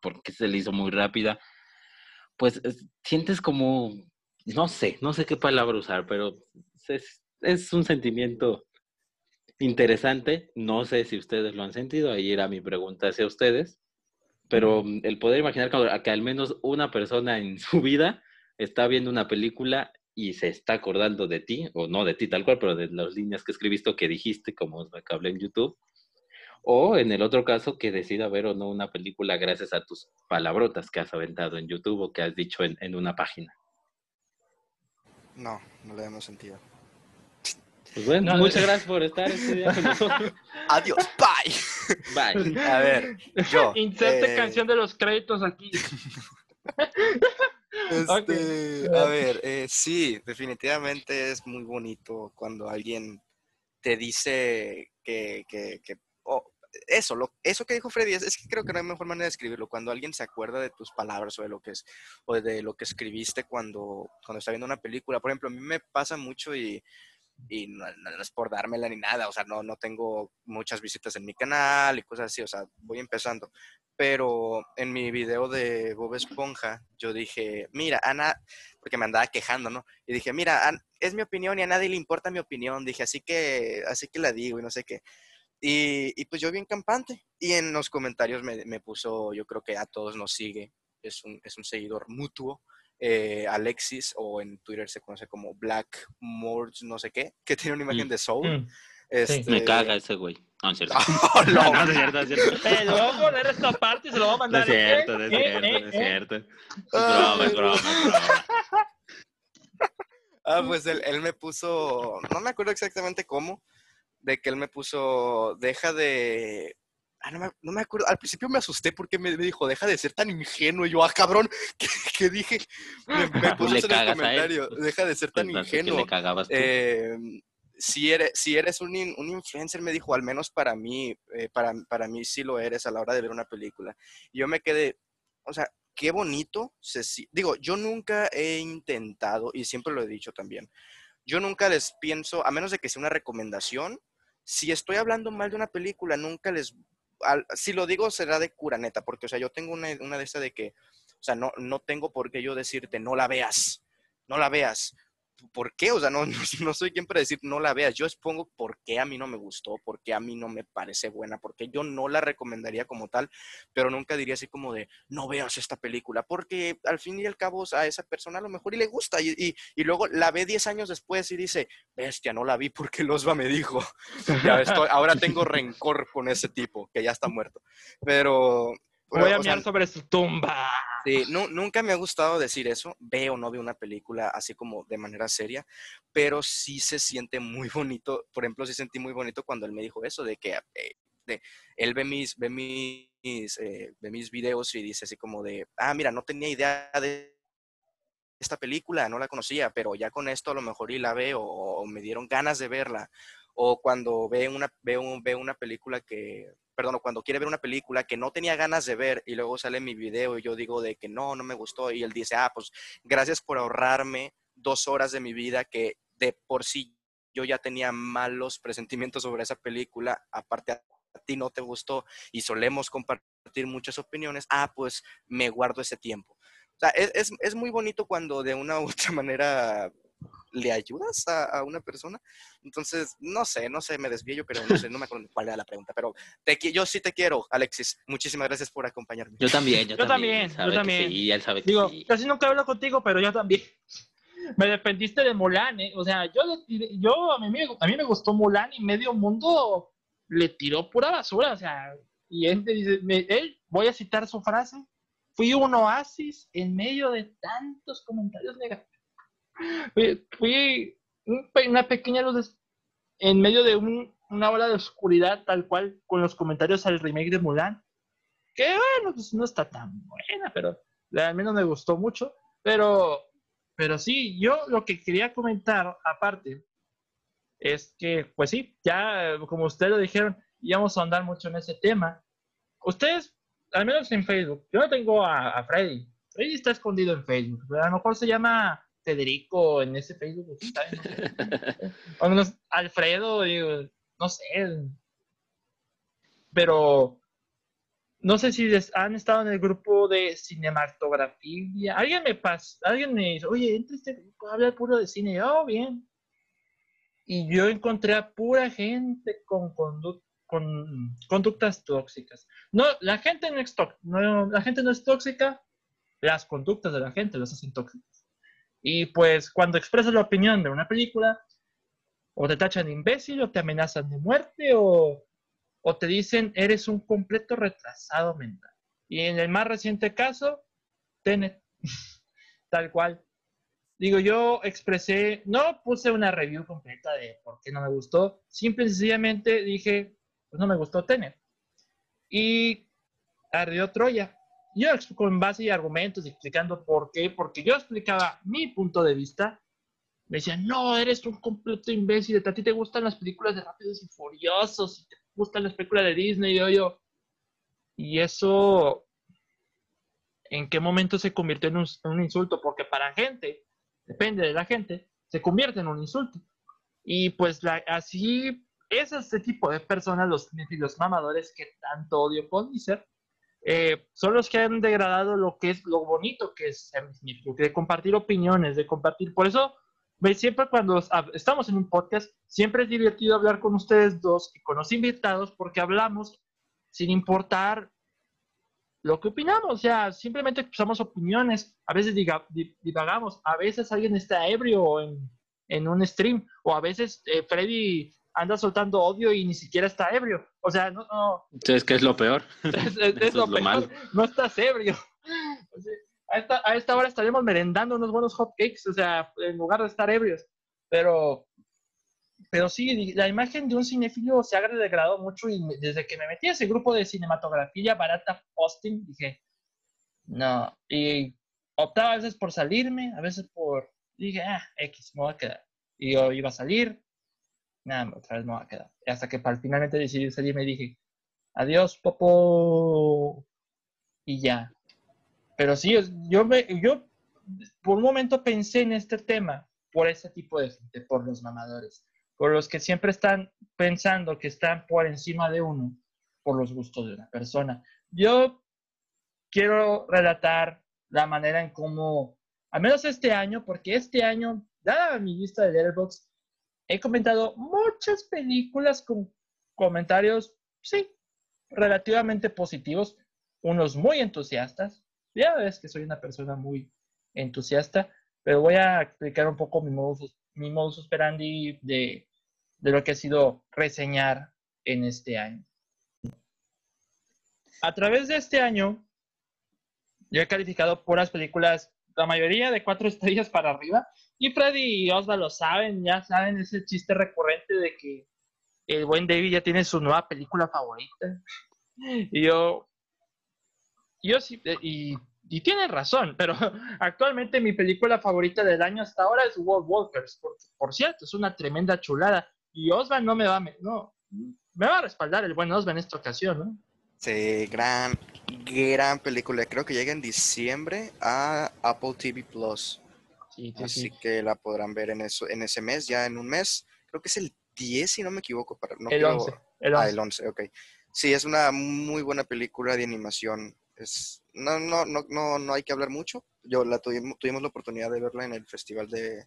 por qué se le hizo muy rápida, pues sientes como, no sé, no sé qué palabra usar, pero es, es un sentimiento interesante. No sé si ustedes lo han sentido, ahí era mi pregunta hacia ustedes, pero el poder imaginar que al menos una persona en su vida está viendo una película y se está acordando de ti, o no de ti tal cual, pero de las líneas que escribiste o que dijiste, como me hablé en YouTube, o en el otro caso, que decida ver o no una película gracias a tus palabrotas que has aventado en YouTube o que has dicho en, en una página. No, no le hemos sentido. Pues bueno, muchas gracias por estar este día con (laughs) nosotros. Adiós, bye. Bye. A ver, yo. Inserte eh, canción de los créditos aquí. (laughs) Este, A ver, eh, sí, definitivamente es muy bonito cuando alguien te dice que, que, que oh, eso, lo, eso que dijo Freddy, es, es, que creo que no hay mejor manera de escribirlo, cuando alguien se acuerda de tus palabras o de lo que es, o de lo que escribiste cuando, cuando está viendo una película. Por ejemplo, a mí me pasa mucho y, y no, no, es por dármela ni nada, o sea, no, no tengo muchas visitas en mi canal y cosas así, o sea, voy empezando. Pero en mi video de Bob Esponja, yo dije, mira, Ana, porque me andaba quejando, ¿no? Y dije, mira, es mi opinión y a nadie le importa mi opinión, dije, así que, así que la digo y no sé qué. Y, y pues yo bien campante. Y en los comentarios me, me, puso, yo creo que a todos nos sigue, es un, es un seguidor mutuo, eh, Alexis, o en Twitter se conoce como Black Morge, no sé qué, que tiene una imagen de Soul. Mm. Este... Me caga ese güey. No, es cierto. (laughs) Oh, no, no, es cierto, es cierto. (laughs) Eh, lo voy a poner esta parte y se lo voy a mandar. No es cierto, no es cierto, no es cierto. Es broma, es broma, es broma. Ah, pues él, él me puso, no me acuerdo exactamente cómo, de que él me puso, deja de, Ah, no, me, no me, acuerdo. Al principio me asusté porque me, me, dijo, deja de ser tan ingenuo. Y yo, ah, cabrón, (laughs) ¿qué, qué dije? Me, me (laughs) puso en el comentario, deja de ser tan ingenuo. ¿qué le cagabas tú? Eh, si eres, si eres un, un, influencer, me dijo, al menos para mí, eh, para, para mí sí lo eres a la hora de ver una película. Y yo me quedé, o sea, qué bonito. Se, digo, yo nunca he intentado, y siempre lo he dicho también, yo nunca les pienso, a menos de que sea una recomendación, si estoy hablando mal de una película, nunca les al, si lo digo será de curaneta, porque, o sea, yo tengo una, una de esas de que, o sea, no, no tengo por qué yo decirte, no la veas, no la veas. ¿Por qué? O sea, no, (laughs) no, no, soy quien para decir no la veas. Yo expongo por qué a mí no me gustó, por qué a mí no me parece buena, porque yo no la recomendaría como tal, pero nunca diría así como de no veas esta película, porque al fin y al cabo a esa persona a lo mejor y le gusta y, y, luego la ve 10 años después y dice, bestia, no la vi porque Losba me dijo. (laughs) ahora tengo rencor con ese tipo que ya está muerto. Pero, Voy a mirar sea, sobre su tumba. Sí, no, nunca me ha gustado decir eso. Veo o no veo una película así como de manera seria, pero sí se siente muy bonito. Por ejemplo, sí sentí muy bonito cuando él me dijo eso, de que eh, de, él ve mis, ve, mis, eh, ve mis videos y dice así como de, ah, mira, no tenía idea de esta película, no la conocía, pero ya con esto a lo mejor y la veo o, o me dieron ganas de verla. O cuando ve una, ve, ve una película que, perdón, cuando quiere ver una película que no tenía ganas de ver y luego sale mi video y yo digo de que no, no me gustó y él dice, ah, pues gracias por ahorrarme dos horas de mi vida que de por sí yo ya tenía malos presentimientos sobre esa película, aparte a ti no te gustó y solemos compartir muchas opiniones, ah, pues me guardo ese tiempo. O sea, es, es, es muy bonito cuando de una u otra (laughs) manera le ayudas a, a, una persona. Entonces, no sé, no sé, me desvío, pero no sé, no me acuerdo cuál era la pregunta. Pero te, yo sí te quiero, Alexis. Muchísimas gracias por acompañarme. Yo también, yo, yo también. Yo también. Sí, él sabe Digo, que sí. casi nunca hablo contigo, pero yo también. (laughs) Me defendiste de Mulan, ¿eh? O sea, yo, yo a, mí, a mí me gustó Mulan y medio mundo le tiró pura basura, o sea, y él dice, me, él, voy a citar su frase, fui un oasis en medio de tantos comentarios negativos fui, una pequeña luz en medio de un una ola de oscuridad tal cual con los comentarios al remake de Mulan. Que bueno, pues no está tan buena, pero al menos me gustó mucho. Pero, pero sí, yo lo que quería comentar aparte es que, pues sí, ya como ustedes lo dijeron, íbamos a andar mucho en ese tema. Ustedes, al menos en Facebook, yo no tengo a, Freddy. Freddy está escondido en Facebook. A lo mejor se llama Federico en ese Facebook. o (laughs) menos Alfredo, digo, no sé. Pero no sé si han estado en el grupo de cinematografía. Alguien me pasa, alguien me dice, oye, entra este grupo, habla puro de cine. oh, bien. Y yo encontré a pura gente con, con conductas tóxicas. No, la gente no es, no, la gente no es tóxica, las conductas de la gente las hacen tóxicas. Y pues cuando expresas la opinión de una película, o te tachan de imbécil, o te amenazan de muerte, o, o te dicen eres un completo retrasado mental. Y en el más reciente caso, Tenet, (laughs) tal cual. Digo, yo expresé, no puse una review completa de por qué no me gustó, simple y sencillamente dije, pues no me gustó Tenet. Y ardió Troya. Yo con base y argumentos explicando por qué, porque yo explicaba mi punto de vista, me decían, no, eres un completo imbécil, a ti te gustan las películas de Rápidos y Furiosos, y te gustan las películas de Disney, y yo, yo. Y eso, ¿en qué momento se convirtió en un insulto? Porque para gente depende de la gente, se convierte en un insulto. Y pues así es este tipo de personas, los, mamadores que tanto odio con ser, eh, son los que han degradado lo que es lo bonito que es de compartir opiniones, de compartir. Por eso, siempre cuando estamos en un podcast, siempre es divertido hablar con ustedes dos y con los invitados porque hablamos sin importar lo que opinamos, o sea, simplemente expresamos opiniones, a veces divagamos, a veces alguien está ebrio en, en un stream, o a veces eh, Freddy anda soltando odio y ni siquiera está ebrio, o sea, no... no es que es lo peor. (laughs) Es, lo, peor, no estás ebrio. (laughs) a, esta, a esta hora estaríamos merendando unos buenos hot cakes, o sea, en lugar de estar ebrios, pero pero sí, la imagen de un cinéfilo se ha degradado mucho y desde que me metí a ese grupo de cinematografía barata posting, dije, no, y optaba a veces por salirme, a veces por, dije, ah, X, me voy a quedar. Y yo iba a salir, nada, otra vez me voy a quedar. hasta que para, finalmente decidí salirme y dije, adiós, popo, y ya. Pero sí, yo, me, yo por un momento pensé en este tema por ese tipo de gente, por los mamadores por los que siempre están pensando que están por encima de uno por los gustos de una persona. Yo quiero relatar la manera en cómo, al menos este año, porque este año, dada mi lista de Letterboxd, he comentado muchas películas con comentarios, sí, relativamente positivos, unos muy entusiastas. Ya ves que soy una persona muy entusiasta, pero voy a explicar un poco mi modus, mi modus operandi de de lo que ha sido reseñar en este año. A través de este año, yo he calificado puras películas, la mayoría de cuatro (laughs) estrellas para arriba, y Freddy y Osva lo saben, ya saben ese chiste recurrente de que el buen David ya tiene su nueva película favorita. (laughs) Y yo, yo sí, y, y tienen razón, pero (laughs) actualmente mi película favorita del año hasta ahora es World Walkers, por, por cierto, es una tremenda chulada. Y Osvan no me va no, me va a respaldar el buen Osvan en esta ocasión, ¿no? Sí, gran, gran película. Creo que llega en diciembre a Apple TV Plus. Así que la podrán ver en, eso, en ese mes, ya en un mes. Creo que es el 10, si no me equivoco. Para, no el, 11, el 11. Ah, el 11, ok. Sí, es una muy buena película de animación. Es, no, no, no, no, no hay que hablar mucho. Yo la tuvimos, tuvimos la oportunidad de verla en el Festival de,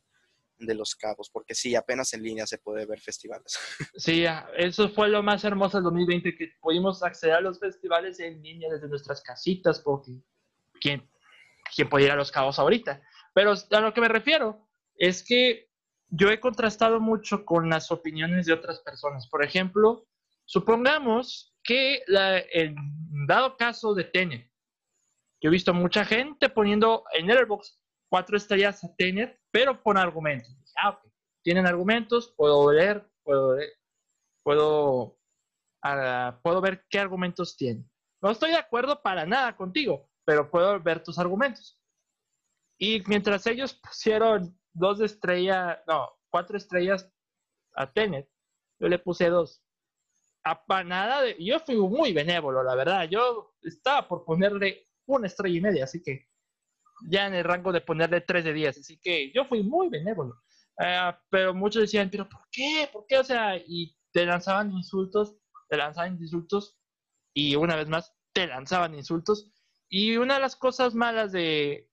de Los Cabos, porque sí, apenas en línea se puede ver festivales. (laughs) Sí, eso fue lo más hermoso del 2020, que pudimos acceder a los festivales en línea desde nuestras casitas, porque ¿quién, quién puede ir a Los Cabos ahorita? Pero a lo que me refiero es que yo he contrastado mucho con las opiniones de otras personas. Por ejemplo, supongamos que el dado caso de Tenet, yo he visto mucha gente poniendo en Airbox cuatro estrellas a Tenet, pero con argumentos. Ah, Tienen argumentos, puedo leer, puedo leer. puedo, ah, puedo ver qué argumentos tiene. No estoy de acuerdo para nada contigo, pero puedo ver tus argumentos. Y mientras ellos pusieron dos estrellas, no, cuatro estrellas a Tenet, yo le puse dos. A nada de, yo fui muy benévolo, la verdad. Yo estaba por ponerle una estrella y media, así que ya en el rango de ponerle tres de diez, así que yo fui muy benévolo. Ah, pero muchos decían, pero ¿por qué? ¿Por qué? O sea, y te lanzaban insultos, te lanzaban insultos, y una vez más, te lanzaban insultos. Y una de las cosas malas de,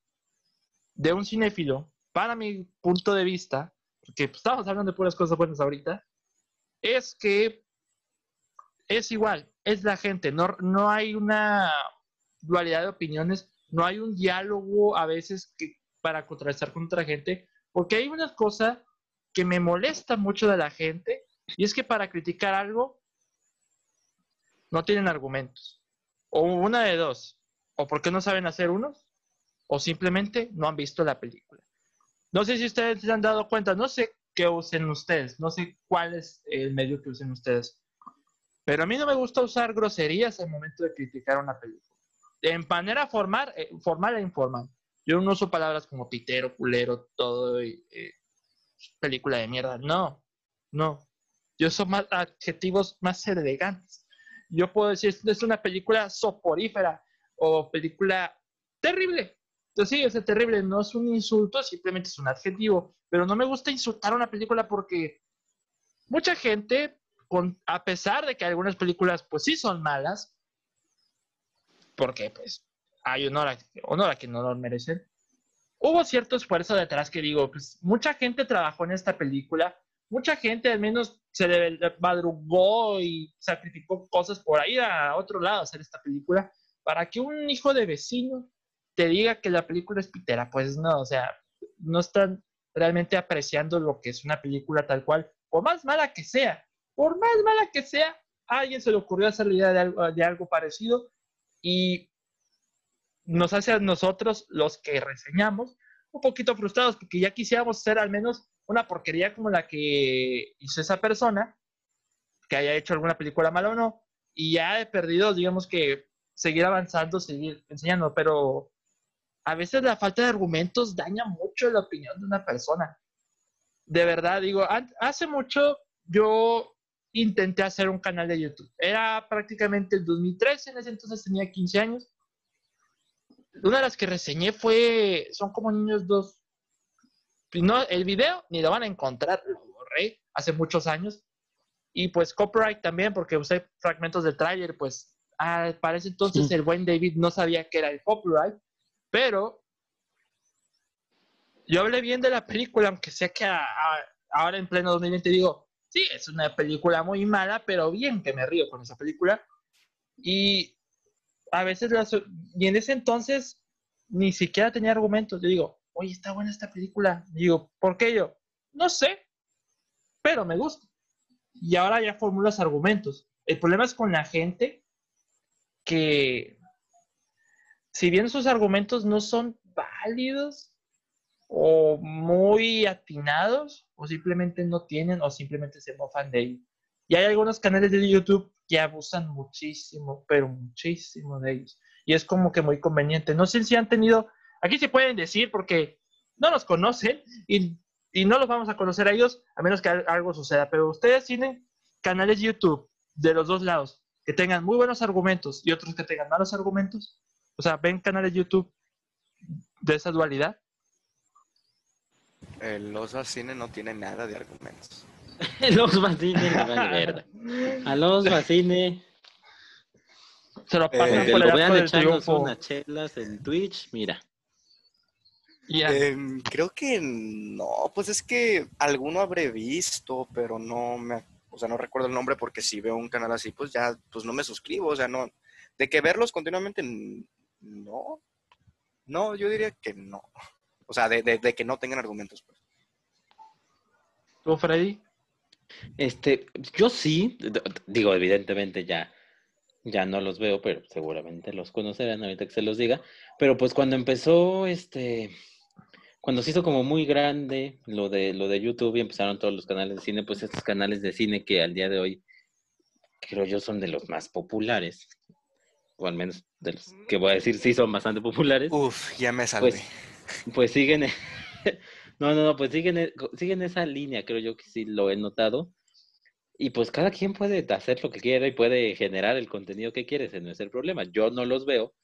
de un cinéfilo, para mi punto de vista, porque pues, estamos hablando de puras cosas buenas ahorita, es que es igual, es la gente, no, no hay una dualidad de opiniones, no hay un diálogo a veces para contrastar con otra gente, porque hay una cosa que me molesta mucho de la gente, y es que para criticar algo no tienen argumentos. O una de dos, o porque no saben hacer unos, o simplemente no han visto la película. No sé si ustedes se han dado cuenta, no sé qué usen ustedes, no sé cuál es el medio que usen ustedes, pero a mí no me gusta usar groserías al momento de criticar una película. En manera formal, eh, formal e informal. Yo no uso palabras como pitero, culero, todo, eh, película de mierda. No, no. Yo uso más adjetivos más elegantes. Yo puedo decir, es una película soporífera o película terrible. Entonces sí, es terrible, no es un insulto, simplemente es un adjetivo. Pero no me gusta insultar una película porque mucha gente, con, a pesar de que algunas películas pues sí son malas, porque pues hay honor a, honor a quien no lo merecen, hubo cierto esfuerzo detrás que digo, pues mucha gente trabajó en esta película, mucha gente al menos se madrugó y sacrificó cosas por ahí a otro lado a hacer esta película para que un hijo de vecino te diga que la película es pitera, pues no, o sea, no están realmente apreciando lo que es una película tal cual, por más mala que sea, por más mala que sea, a alguien se le ocurrió hacer la idea de algo parecido y nos hace a nosotros, los que reseñamos, un poquito frustrados porque ya quisiéramos ser al menos una porquería como la que hizo esa persona, que haya hecho alguna película mala o no, y ya he perdido, digamos que seguir avanzando, seguir enseñando, pero a veces la falta de argumentos daña mucho la opinión de una persona. De verdad, digo, hace mucho yo intenté hacer un canal de YouTube. Era prácticamente el 2013, en ese entonces tenía 15 años. Una de las que reseñé fue, son como niños dos. No, el video ni lo van a encontrar, lo borré hace muchos años. Y pues copyright también, porque usé fragmentos del tráiler, pues ah, para ese entonces el buen David no sabía que era el copyright. Pero yo hablé bien de la película, aunque sé que ahora en pleno 2020 digo, sí, es una película muy mala, pero bien que me río con esa película. Y a veces, las, y en ese entonces ni siquiera tenía argumentos. Yo digo, oye, está buena esta película. digo, ¿por qué yo? No sé, pero me gusta. Y ahora ya formulas argumentos. El problema es con la gente que si bien sus argumentos no son válidos o muy atinados, o simplemente no tienen, o simplemente se mofan de ellos. Y hay algunos canales de YouTube que abusan muchísimo, pero muchísimo de ellos. Y es como que muy conveniente. No sé si han tenido, aquí se pueden decir porque no los conocen y, y no los vamos a conocer a ellos a menos que algo suceda. Pero ustedes tienen canales de YouTube de los dos lados que tengan muy buenos argumentos y otros que tengan malos argumentos. O sea, ven canales de YouTube de esa dualidad. El Los Cine no tiene nada de argumentos. (laughs) los Vacine vale A los Vacine. Se lo pasan eh, por el voy a echarnos unas chelas en Twitch, mira. Em, creo que no, pues es que alguno habré visto, pero no me, o sea, no recuerdo el nombre porque si veo un canal así, pues ya, pues no me suscribo, o sea, no, de que verlos continuamente no. No, yo diría que no. O sea, de, que no tengan argumentos. Pues. ¿Tú, Freddy? Este, yo sí, digo, evidentemente ya, ya no los veo, pero seguramente los conocerán ahorita que se los diga. Pero pues cuando empezó, este, cuando se hizo como muy grande lo de, lo de YouTube y empezaron todos los canales de cine, pues estos canales de cine que al día de hoy creo yo, son de los más populares, o al menos de los que voy a decir sí son bastante populares. Uf, ya me salvé. Pues, pues siguen, (laughs) no, no, no, pues siguen, siguen esa línea, creo yo que sí lo he notado. Y pues cada quien puede hacer lo que quiera y puede generar el contenido que quiere, ese no es el problema. Yo no los veo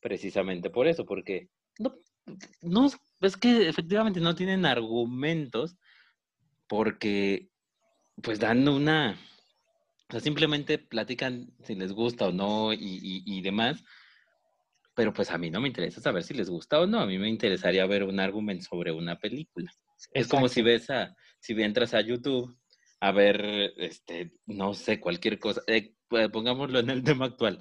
precisamente por eso, porque no, no, es que efectivamente no tienen argumentos porque pues dan una, o sea, simplemente platican si les gusta o no y, demás, pero pues a mí no me interesa saber si les gusta o no, a mí me interesaría ver un argumento sobre una película. Es como si ves a, si entras a YouTube a ver, este, no sé, cualquier cosa, eh, pues, pongámoslo en el tema actual,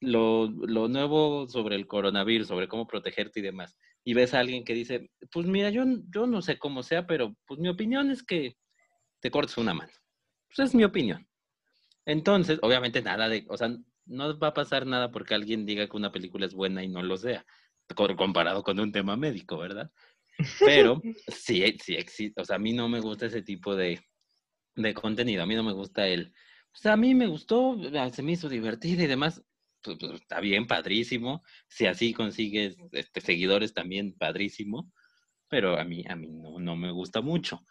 lo, lo nuevo sobre el coronavirus, sobre cómo protegerte y demás, y ves a alguien que dice, pues mira, yo, yo no sé cómo sea, pero pues mi opinión es que te cortes una mano. Pues es mi opinión. Entonces, obviamente nada de, o sea, no va a pasar nada porque alguien diga que una película es buena y no lo sea, comparado con un tema médico, ¿verdad? Pero (laughs) sí, sí existe, o sea, a mí no me gusta ese tipo de, de contenido, a mí no me gusta el, o sea, a mí me gustó, se me hizo divertido y demás, pues, pues, está bien, padrísimo. Si así consigues este, seguidores también, padrísimo. Pero a mí, a mí no, no me gusta mucho.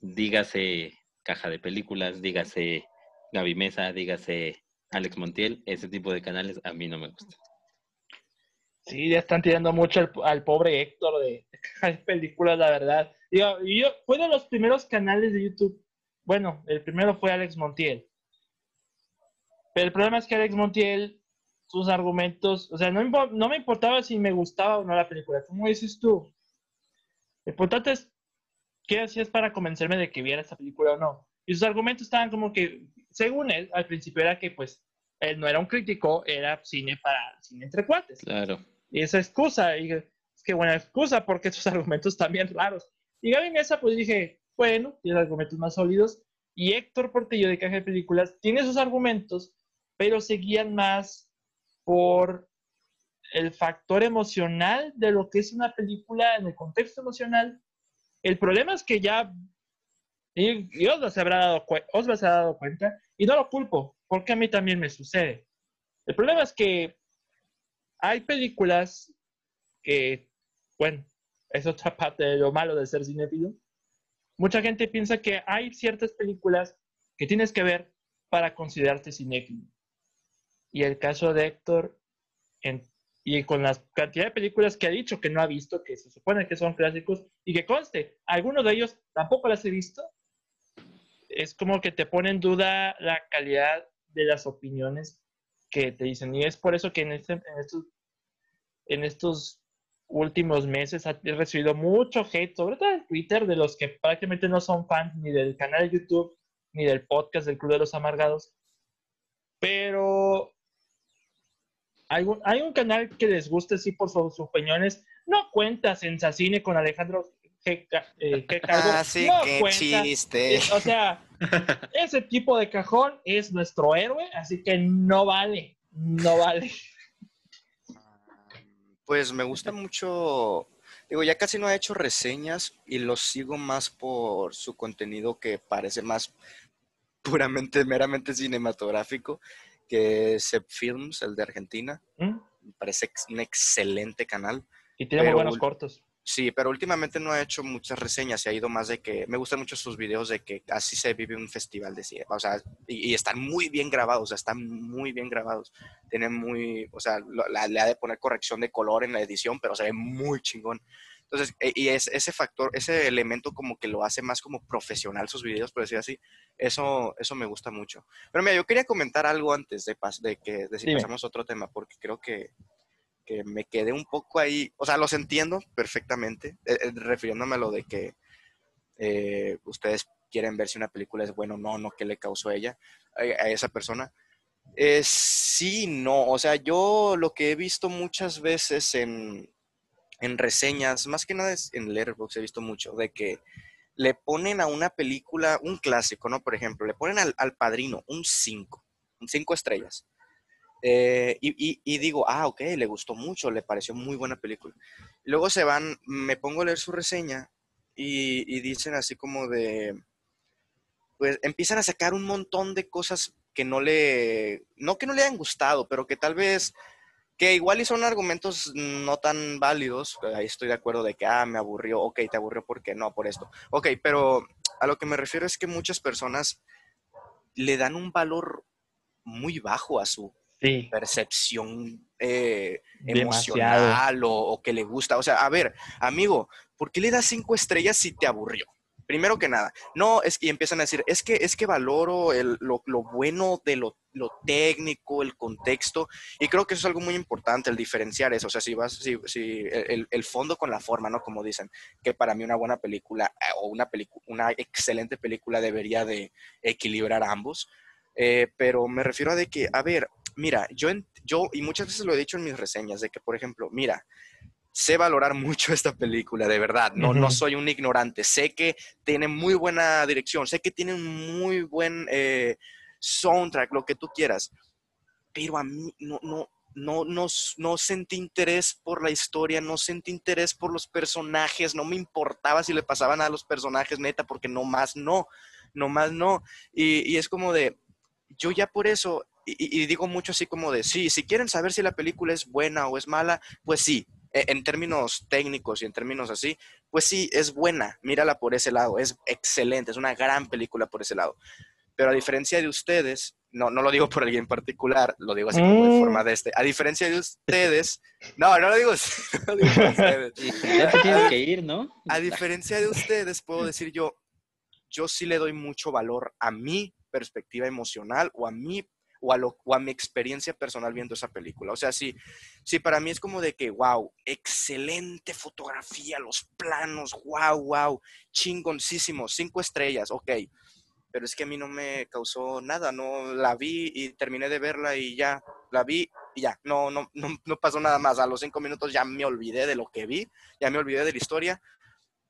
Dígase Caja de Películas, dígase Gaby Mesa, dígase Alex Montiel, ese tipo de canales a mí no me gusta. Sí, ya están tirando mucho al, pobre Héctor de (laughs) de Películas, la verdad. Yo, yo, fue de los primeros canales de YouTube. Bueno, el primero fue Alex Montiel. Pero el problema es que Alex Montiel sus argumentos, o sea, no, no, me importaba si me gustaba o no la película, como dices tú. Lo importante es qué hacías para convencerme de que viera esa película o no. Y sus argumentos estaban como que, según él, al principio era que pues él no era un crítico, era cine para cine entre cuates. Claro. Y esa excusa, y es que buena excusa porque sus (laughs) argumentos bien raros. Y Gaby Mesa, pues dije, bueno, tiene argumentos más sólidos. Y Héctor Portillo de Caja de Películas tiene sus argumentos, pero seguían más por el factor emocional de lo que es una película en el contexto emocional. El problema es que ya y, os, habrá dado, os dado cuenta, y no lo culpo, porque a mí también me sucede. El problema es que hay películas que, bueno, es otra (laughs) parte de lo malo de ser cinéfilo. Mucha gente piensa que hay ciertas películas que tienes que ver para considerarte cinéfilo y el caso de Héctor, y con la cantidad de películas que ha dicho que no ha visto, que se supone que son clásicos, y que conste, algunos de ellos tampoco las he visto, es como que te pone en duda la calidad de las opiniones que te dicen. Y es por eso que en, este, estos, últimos meses ha recibido mucho hate, sobre todo en Twitter, de los que prácticamente no son fans ni del canal de YouTube, ni del podcast del Club de los Amargados. Pero hay un, canal que les guste, sí, por sus, opiniones. No cuenta Sensacine con Alejandro Eh, ah, sí, qué chiste. Eh, o sea, (laughs) ese tipo de cajón es nuestro héroe, así que no vale, no vale. Pues me gusta mucho, digo, ya casi no ha hecho reseñas y lo sigo más por su contenido que parece más (laughs) puramente, meramente cinematográfico que es Films, el de Argentina. ¿Mm? Me parece un excelente canal. Y tiene muy buenos cortos. Sí, pero últimamente no ha hecho muchas reseñas, se ha ido más de que, me gustan mucho sus videos de que así se vive un festival de cine, o sea, y, están muy bien grabados, o sea, están muy bien grabados, tienen muy, o sea, le ha de poner corrección de color en la edición, pero se ve muy chingón. Entonces, e, y es ese factor, ese elemento como que lo hace más como profesional sus videos, por decir así, eso, eso me gusta mucho. Pero mira, yo quería comentar algo antes de, de que de si pasamos a otro tema, porque creo que, que, me quedé un poco ahí, o sea, los entiendo perfectamente, eh, eh, refiriéndome a lo de que eh, ustedes quieren ver si una película es buena o no, no qué le causó a ella, a, esa persona. sí, no, o sea, yo lo que he visto muchas veces en, en reseñas, más que nada en Letterboxd he visto mucho, de que le ponen a una película un clásico, ¿no? Por ejemplo, le ponen al, padrino un 5, un 5 estrellas. Eh, y, digo, ah, ok, le gustó mucho, le pareció muy buena película. Luego se van, me pongo a leer su reseña y, y dicen así como de, pues empiezan a sacar un montón de cosas que no le, no que no le hayan gustado, pero que tal vez, que igual y son argumentos no tan válidos, ahí estoy de acuerdo de que, ah, me aburrió, ok, te aburrió, ¿por qué? No, por esto. Ok, pero a lo que me refiero es que muchas personas le dan un valor muy bajo a su percepción eh, emocional o, que le gusta. O sea, a ver, amigo, ¿por qué le das cinco estrellas si te aburrió? Primero que nada, no, es que empiezan a decir, es que, es que valoro lo, bueno de lo, técnico, el contexto, y creo que eso es algo muy importante, el diferenciar eso, o sea, si vas, si, si el, el, fondo con la forma, ¿no? Como dicen, que para mí una buena película eh, o una, una excelente película debería de equilibrar ambos, eh, pero me refiero a de que, a ver, mira, yo, yo, y muchas veces lo he dicho en mis reseñas, de que, por ejemplo, mira, sé valorar (laughs) mucho esta película, de verdad, no, no soy un ignorante, sé que tiene muy buena dirección, sé que tiene un muy buen eh, soundtrack, lo que tú quieras, pero a mí no, no, no, no, no sentí interés por la historia, no sentí interés por los personajes, no me importaba si le pasaban a los personajes, neta, porque no más no, no más no. Y, y es como de, yo ya por eso, y, digo mucho así como de, sí, si quieren saber si la película es buena o es mala, pues sí, e, en términos técnicos y en términos así, pues sí, es buena, mírala por ese lado, es excelente, es una gran película por ese lado. Pero a diferencia de ustedes, no, no lo digo por alguien en particular, lo digo así como de forma mm. de este, a diferencia de ustedes, (laughs) no, no lo digo, (laughs) no digo por ustedes. Ya que ir, ¿no? A diferencia de ustedes, puedo decir yo, yo sí le doy mucho valor a mi perspectiva emocional o a mí o a, lo, o a mi experiencia personal viendo esa película. O sea, sí, sí, para mí es como de que, wow, excelente fotografía, los planos, wow, wow, chingoncísimo, cinco estrellas, ok. Pero es que a mí no me causó nada, no la vi y terminé de verla y ya, la vi y ya, no, no, no, no pasó nada más. A los cinco minutos ya me olvidé de lo que vi, ya me olvidé de la historia.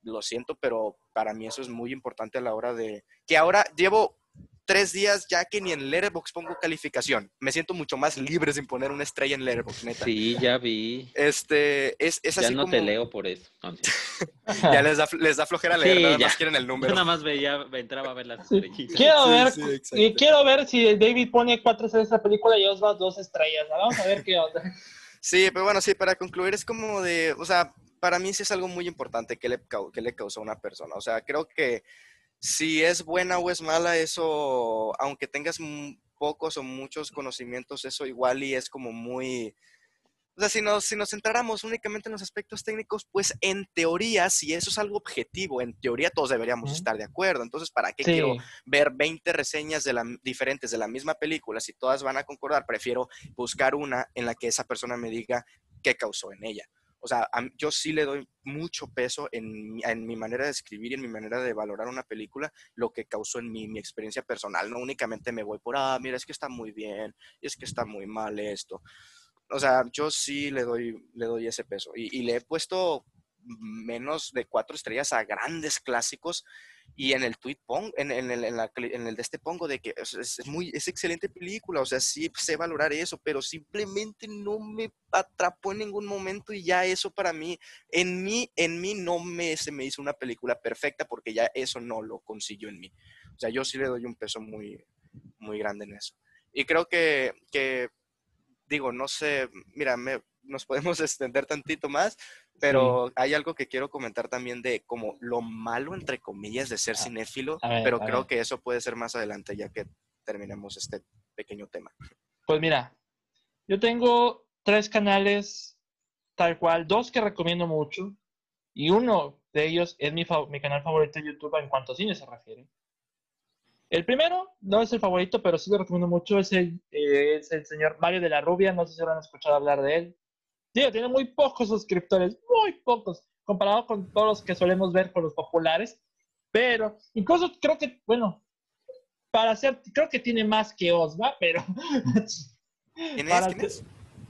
Lo siento, pero para mí eso es muy importante a la hora de que ahora llevo tres días ya que ni en Letterboxd pongo calificación. Me siento mucho más libre sin poner una estrella en Letterboxd, neta. Sí, ya vi. Este, es, es ya no te leo por eso. (laughs) ya les da, les da flojera leer, nada más quieren el número. Yo (laughs) nada más veía, entraba a ver las estrellitas. Quiero ver, y quiero ver si David pone cuatro estrellas a esta película y Osvaldo dos estrellas. Vamos a ver qué onda. Sí, pero bueno, sí, para concluir es como de, o sea, para mí sí es algo muy importante que le, que le causó a una persona. O sea, creo que si es buena o es mala, eso, aunque tengas pocos o muchos conocimientos, eso igual y es como muy... O sea, si nos, si nos centráramos únicamente en los aspectos técnicos, pues en teoría, si eso es algo objetivo, en teoría todos deberíamos estar de acuerdo. Entonces, ¿para qué quiero ver 20 reseñas de la, diferentes de la misma película si todas van a concordar? Prefiero buscar una en la que esa persona me diga qué causó en ella. O sea, yo sí le doy mucho peso en, mi manera de escribir y en mi manera de valorar una película, lo que causó en mi, mi experiencia personal. No únicamente me voy por, ah, mira, es que está muy bien, y es que está muy mal esto. O sea, yo sí le doy, le doy ese peso. Y, y le he puesto menos de cuatro estrellas a grandes clásicos y en el tweet pongo, en, en, el, en, la, en, el de este pongo de que es, es, muy, es excelente película, o sea, sí sé valorar eso, pero simplemente no me atrapó en ningún momento y ya eso para mí, en mí, en mí no me, se me hizo una película perfecta porque ya eso no lo consiguió en mí. O sea, yo sí le doy un peso muy, muy grande en eso. Y creo que, que digo, no sé, mira, me, nos podemos (laughs) extender tantito más, pero hay algo que quiero comentar también de como lo malo, entre comillas, de ser ah, cinéfilo, pero creo que eso puede ser más adelante ya que terminemos este pequeño tema. Pues mira, yo tengo tres canales tal cual, dos que recomiendo mucho y uno de ellos es mi, mi canal favorito de YouTube en cuanto a cine se refiere. El primero no es el favorito, pero sí lo recomiendo mucho, es el, eh, es el señor Mario de la Rubia, no sé si habrán escuchado hablar de él. Sí, tiene muy pocos suscriptores, muy pocos, comparado con todos los que solemos ver con los populares. Pero incluso creo que, bueno, para hacer, creo que tiene más que Osva, pero... (laughs) ¿Quién es?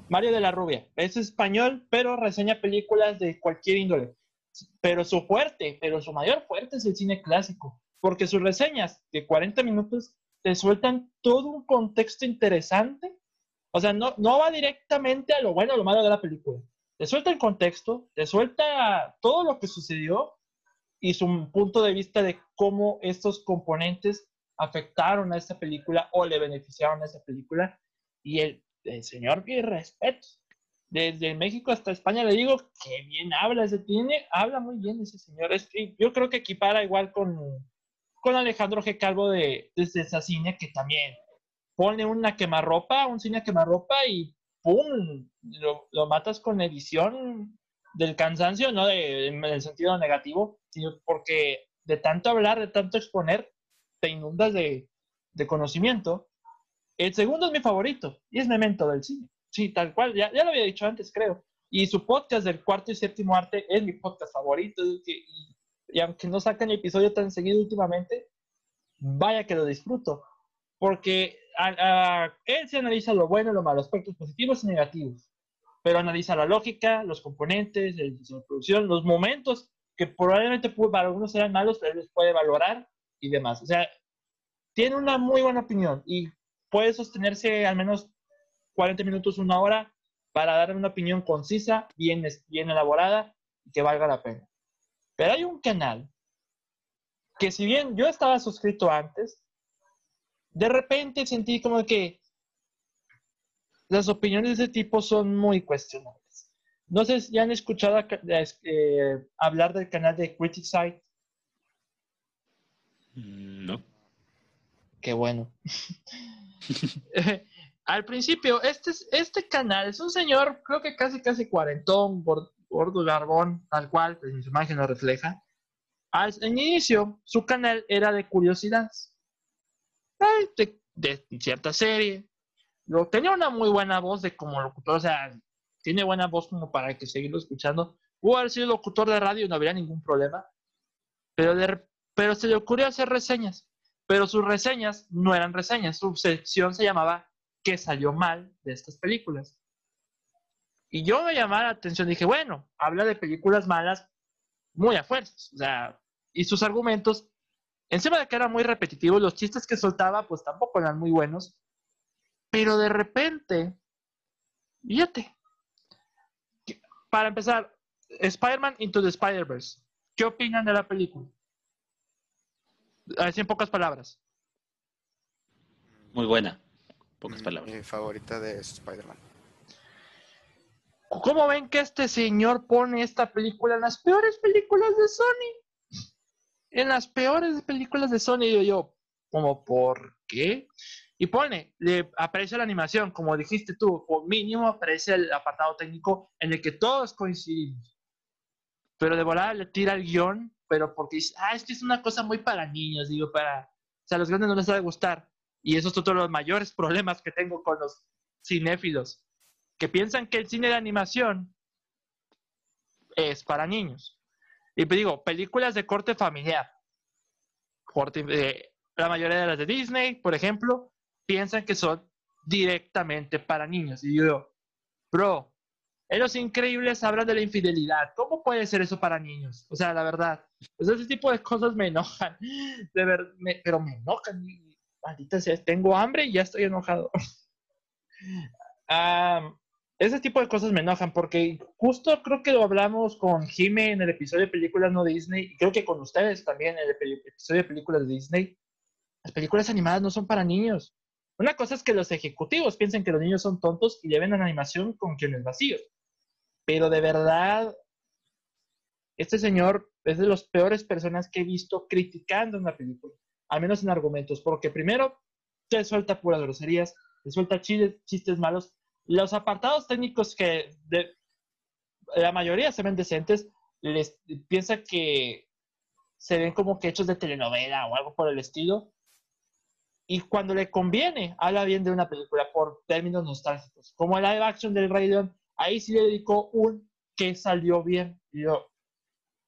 Mario de la Rubia. Es español, pero reseña películas de cualquier índole. Pero su fuerte, pero su mayor fuerte es el cine clásico, porque sus reseñas de 40 minutos te sueltan todo un contexto interesante o sea, no, no va directamente a lo bueno o lo malo de la película. Te suelta el contexto, te suelta todo lo que sucedió y su punto de vista de cómo estos componentes afectaron a esta película o le beneficiaron a esta película. Y el, señor, que respeto. Desde México hasta España le digo que bien habla, ese tiene, habla muy bien ese señor. Es yo creo que equipara igual con, con Alejandro G. Calvo de, esa cine que también pone una quemarropa, un cine quemarropa y ¡pum! Lo, lo matas con edición del cansancio, no de, en el sentido negativo, sino porque de tanto hablar, de tanto exponer, te inundas de, conocimiento. El segundo es mi favorito y es Memento del cine. Sí, tal cual, ya, ya lo había dicho antes, creo. Y su podcast del cuarto y séptimo arte es mi podcast favorito. Y, aunque no sacan episodio tan seguido últimamente, vaya que lo disfruto. Porque él se analiza lo bueno, lo malo, aspectos positivos y negativos. Pero analiza la lógica, los componentes, el de producción, los momentos que probablemente para algunos sean malos, pero él los puede valorar y demás. O sea, tiene una muy buena opinión y puede sostenerse al menos 40 minutos, una hora, para dar una opinión concisa, bien, bien elaborada y que valga la pena. Pero hay un canal que si bien yo estaba suscrito antes, de repente sentí como que las opiniones de ese tipo son muy cuestionables. No sé si han escuchado eh, hablar del canal de Criticide. Mm, no. Qué bueno. (laughs) (laughs) Al principio, este, este canal es un señor, creo que casi, casi cuarentón, gordo, garbón, tal cual, pues su imagen lo refleja. Al inicio, su canal era de curiosidades. De, de cierta serie. Lo, tenía una muy buena voz de como locutor, o sea, tiene buena voz como para que seguirlo escuchando. Pudo haber sido locutor de radio no habría ningún problema. Pero, pero se le ocurrió hacer reseñas. Pero sus reseñas no eran reseñas. Su sección se llamaba ¿Qué salió mal de estas películas? Y yo me llamaba la atención. Dije, bueno, habla de películas malas muy a fuerzas. O sea, y sus argumentos, encima de que eran muy repetitivos, los chistes que soltaba, pues tampoco eran muy buenos. Pero de repente, fíjate, para empezar, Spider-Man Into the Spider-Verse. ¿Qué opinan de la película? Así en pocas palabras. Muy buena. Pocas palabras. Mi favorita de Spider-Man. ¿Cómo ven que este señor pone esta película en las peores películas de Sony? En las peores películas de Sony, yo, yo, como, ¿por qué? Y pone, le aparece la animación, como dijiste tú, o mínimo aparece el apartado técnico en el que todos coincidimos. Pero de volada le tira el guion, pero porque dice, ah, es que es una cosa muy para niños, digo, para, o sea, a los grandes no les va a gustar. Y esos son todos los mayores (laughs) problemas que tengo con los cinéfilos, que piensan que el cine de animación es para niños. Y pues digo, películas de corte familiar, eh, la mayoría de las de Disney, por ejemplo, piensan que son directamente para niños. Y yo, bro, en Los Increíbles hablan de la infidelidad. ¿Cómo puede ser eso para niños? O sea, la verdad, ese tipo de cosas me enojan. (laughs) De ver, pero me enojan. Maldita sea, tengo hambre y ya estoy enojado. (laughs) ese tipo de cosas me enojan porque justo creo que lo hablamos con Jime en el episodio de películas no Disney y creo que con ustedes también en el episodio de películas de Disney. Las películas animadas no son para niños. Una cosa es que los ejecutivos piensen que los niños son tontos y lleven la animación con quienes vacíos. Pero de verdad, este señor es de las peores personas que he visto criticando una película, al menos en argumentos, porque primero te suelta puras groserías, te suelta chistes, chistes malos. Los apartados técnicos que la mayoría se ven decentes, les piensa que se ven como que hechos de telenovela o algo por el estilo, y cuando le conviene, habla bien de una película por términos nostálgicos. Como el live action del Rey León, ahí sí le dedicó un que salió bien.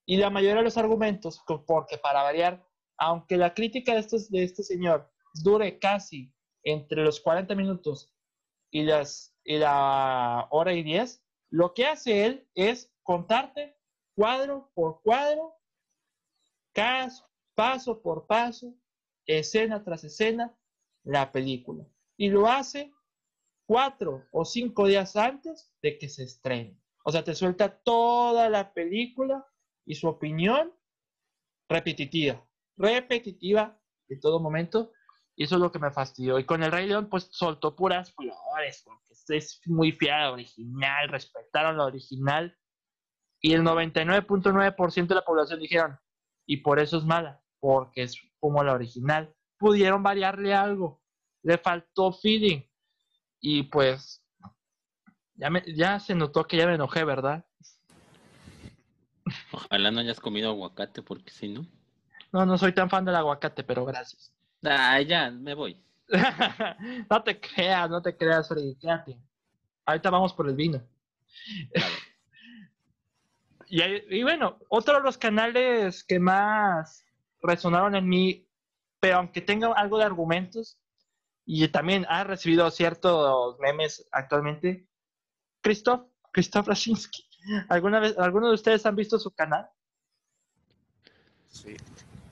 Y, la mayoría de los argumentos, porque para variar, aunque la crítica de, estos, de este señor dure casi entre los 40 minutos y, las, la hora y 10, lo que hace él es contarte cuadro por cuadro, caso, paso por paso, escena tras escena la película. Y lo hace cuatro o cinco días antes de que se estrene. O sea, te suelta toda la película y su opinión repetitiva, repetitiva en todo momento. Y eso es lo que me fastidió. Y con el Rey León, pues soltó puras flores, porque es muy fiel al original, respetaron lo original. Y el 99.9% de la población dijeron, y por eso es mala, porque es como la original. Pudieron variarle algo, le faltó feeling. Y pues, ya, me, ya se notó que ya me enojé, ¿verdad? Ojalá no hayas comido aguacate, porque si no. No, no soy tan fan del aguacate, pero gracias. Ah, ya, me voy. (laughs) no te creas, no te creas, Freddy, quédate. Ahorita vamos por el vino. (laughs) y, y, bueno, otro de los canales que más resonaron en mí, pero aunque tenga algo de argumentos, y también ha recibido ciertos memes actualmente, Christoph, Christoph Raczynski. ¿Alguna vez, ¿Alguno de ustedes han visto su canal? Sí.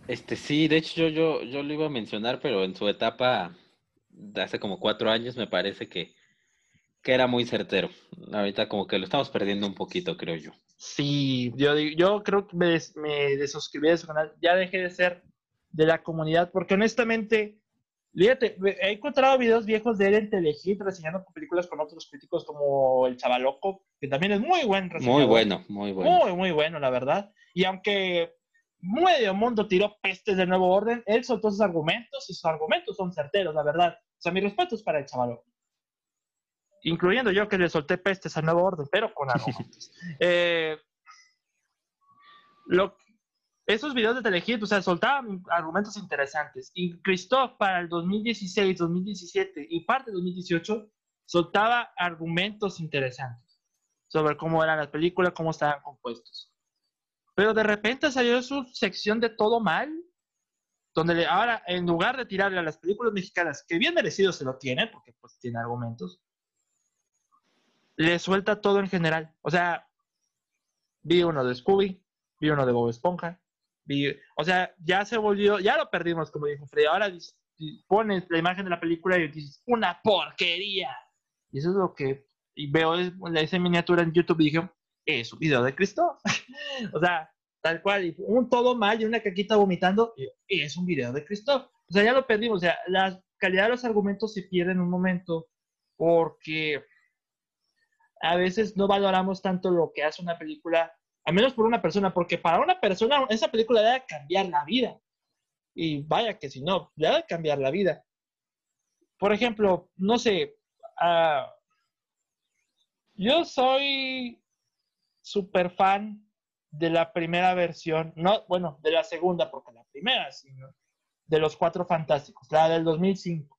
Este sí, de hecho yo, yo, yo lo iba a mencionar, pero en su etapa de hace como cuatro años me parece que, que era muy certero. Ahorita como que lo estamos perdiendo un poquito, creo yo. Sí, yo, yo creo que me, me desuscribí de su canal. Ya dejé de ser de la comunidad, porque honestamente, fíjate, he encontrado videos viejos de él en Telehit reseñando películas con otros críticos como El Chavaloco, que también es muy buen Muy bueno, muy bueno. Muy, muy bueno, la verdad. Y aunque medio mundo tiró pestes del nuevo orden, él soltó sus argumentos y sus argumentos son certeros, la verdad. O sea, mi respeto es para el chaval. Incluyendo yo que le solté pestes al nuevo orden, pero con argumentos. (laughs) eh, lo, esos videos de Telehit, o sea, soltaban argumentos interesantes. Y Christoph para el 2016, 2017 y parte de 2018 soltaba argumentos interesantes sobre cómo eran las películas, cómo estaban compuestos. Pero de repente salió su sección de todo mal, donde ahora, en lugar de tirarle a las películas mexicanas, que bien merecido se lo tiene, porque pues tiene argumentos, le suelta todo en general. O sea, vi uno de Scooby, vi uno de Bob Esponja, vi, o sea, ya se volvió, ya lo perdimos, como dijo Freddy. Ahora pones la imagen de la película y dices, una porquería. Y eso es lo que y veo esa miniatura en YouTube y dije, es un video de Cristo. (laughs) o sea, tal cual, un todo mal y una caquita vomitando, es un video de Cristo. O sea, ya lo perdimos. O sea, la calidad de los argumentos se pierde en un momento porque a veces no valoramos tanto lo que hace una película, al menos por una persona, porque para una persona esa película debe cambiar la vida. Y vaya que si no, debe cambiar la vida. Por ejemplo, no sé, uh, yo soy super fan de la primera versión, no, bueno, de la segunda, porque la primera, sino de los Cuatro Fantásticos, la del 2005.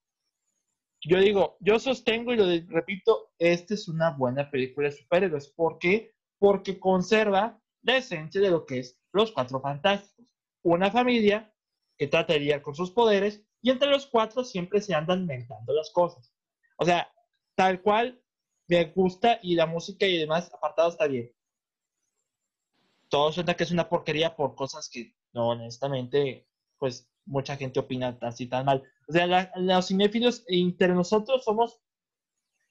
Yo digo, yo sostengo y lo repito, esta es una buena película de superhéroes. ¿Por qué? Porque conserva la esencia de lo que es los Cuatro Fantásticos. Una familia que trata con sus poderes y entre los cuatro siempre se andan inventando las cosas. O sea, tal cual me gusta y la música y demás apartado está bien todo suena que es una porquería por cosas que, no, honestamente, pues mucha gente opina así tan mal. O sea, los cinéfilos entre nosotros somos,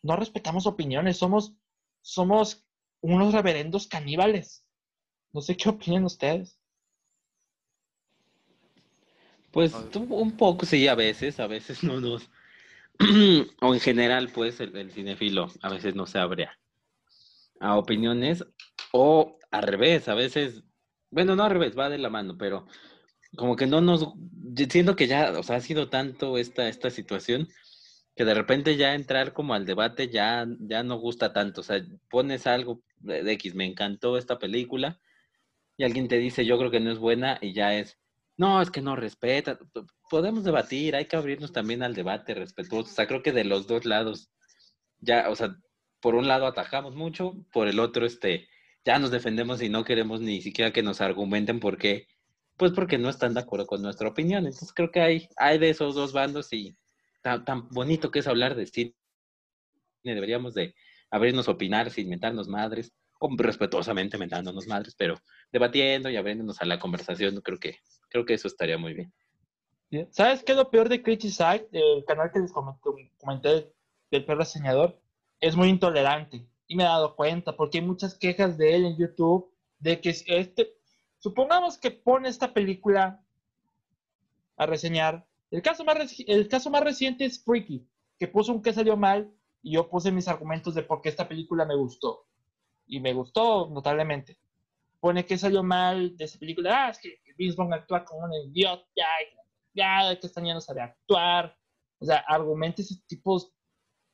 no respetamos opiniones, somos, somos unos reverendos caníbales. No sé qué opinan ustedes. Pues un poco sí, a veces, a veces no nos... (clears throat) o en general, pues, el, el cinéfilo a veces no se abre a opiniones o al revés, a veces, bueno, no al revés, va de la mano, pero como que no nos, siento que ya, o sea, ha sido tanto esta, esta situación que de repente ya entrar como al debate ya, ya no gusta tanto, o sea, pones algo de X, me encantó esta película y alguien te dice, yo creo que no es buena y ya es, no, es que no respeta, podemos debatir, hay que abrirnos también al debate respetuoso, o sea, creo que de los dos lados, ya, o sea, por un lado atajamos mucho, por el otro, este, ya nos defendemos y no queremos ni siquiera que nos argumenten por qué, pues porque no están de acuerdo con nuestra opinión. Entonces creo que hay, hay de esos dos bandos y tan, tan bonito que es hablar de cine. Deberíamos de abrirnos a opinar sin mentarnos madres, o respetuosamente mentándonos madres, pero debatiendo y abriéndonos a la conversación, creo que, creo que eso estaría muy bien. ¿Sabes qué es lo peor de Criticize, el canal que les comenté del perro reseñador? Es muy intolerante y me he dado cuenta, porque hay muchas quejas de él en YouTube, de que este, supongamos que pone esta película a reseñar, El caso, más el caso más reciente es Freaky, que puso un que salió mal y yo puse mis argumentos de por qué esta película me gustó. Y me gustó notablemente. Pone que salió mal de esa película. Ah, es que Vince Vaughn actúa como un idiota. Ya, que esta ya no sabe actuar. O sea, argumentos, ese tipo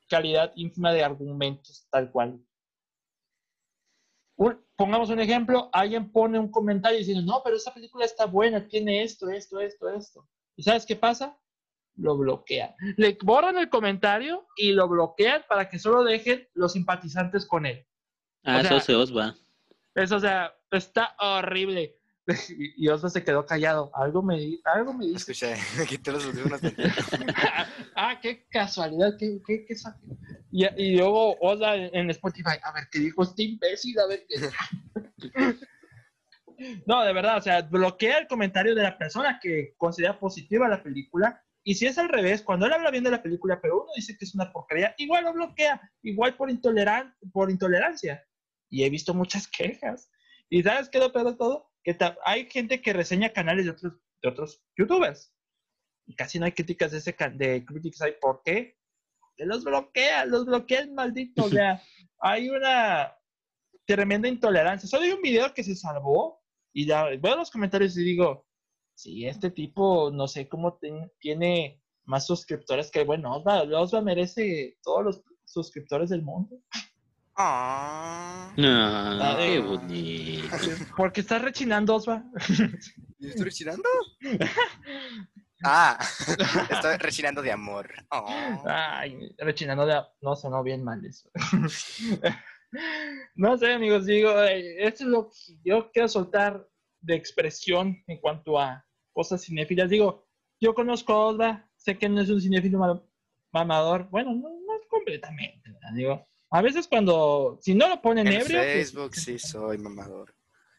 calidad ínfima de argumentos tal cual. pongamos un ejemplo, alguien pone un comentario diciendo, no, pero esa película está buena, tiene esto, esto, esto, esto. ¿Y sabes qué pasa? Lo bloquean. Le borran el comentario y lo bloquean para que solo dejen los simpatizantes con él. Ah, eso se os va. Eso, o sea, está horrible. (laughs) Y Osva se quedó callado. Algo me, algo me dice. Escuché, (laughs) quité los últimos (laughs) Ah, qué casualidad, qué, qué, qué y, y, luego Osva en Spotify, a ver qué dijo este imbécil, a ver qué. no, de verdad, o sea, bloquea el comentario de la persona que considera positiva la película. Y si es al revés, cuando él habla bien de la película, pero uno dice que es una porquería, igual lo bloquea, igual por, intoleran por intolerancia. Y he visto muchas quejas. ¿Y sabes qué lo peor de todo? Que hay gente que reseña canales de otros, de otros youtubers. Y casi no hay críticas de ese de Critics ¿Por qué? Que los bloquea, los bloquea el maldito. O (laughs) sea, hay una tremenda intolerancia. Solo hay un video que se salvó y ya veo los comentarios y digo, sí, este tipo, no sé cómo tiene más suscriptores que, bueno, Osva, Osva merece todos los suscriptores del mundo. Ah, ah qué bonito. Porque estás rechinando, Osva. ¿Estoy rechinando? (laughs) ah, (laughs) estoy rechinando de amor. Oh. Ay, rechinando de No, sonó bien mal eso. (laughs) no sé, amigos, digo, eh, esto es lo que yo quiero soltar de expresión en cuanto a cosas cinéfilas. Digo, yo conozco a Osva, sé que no es un cinéfilo mamador. Bueno, no, no completamente, digo a veces cuando, si no lo ponen en ebrio... En pues, Facebook sí soy mamador.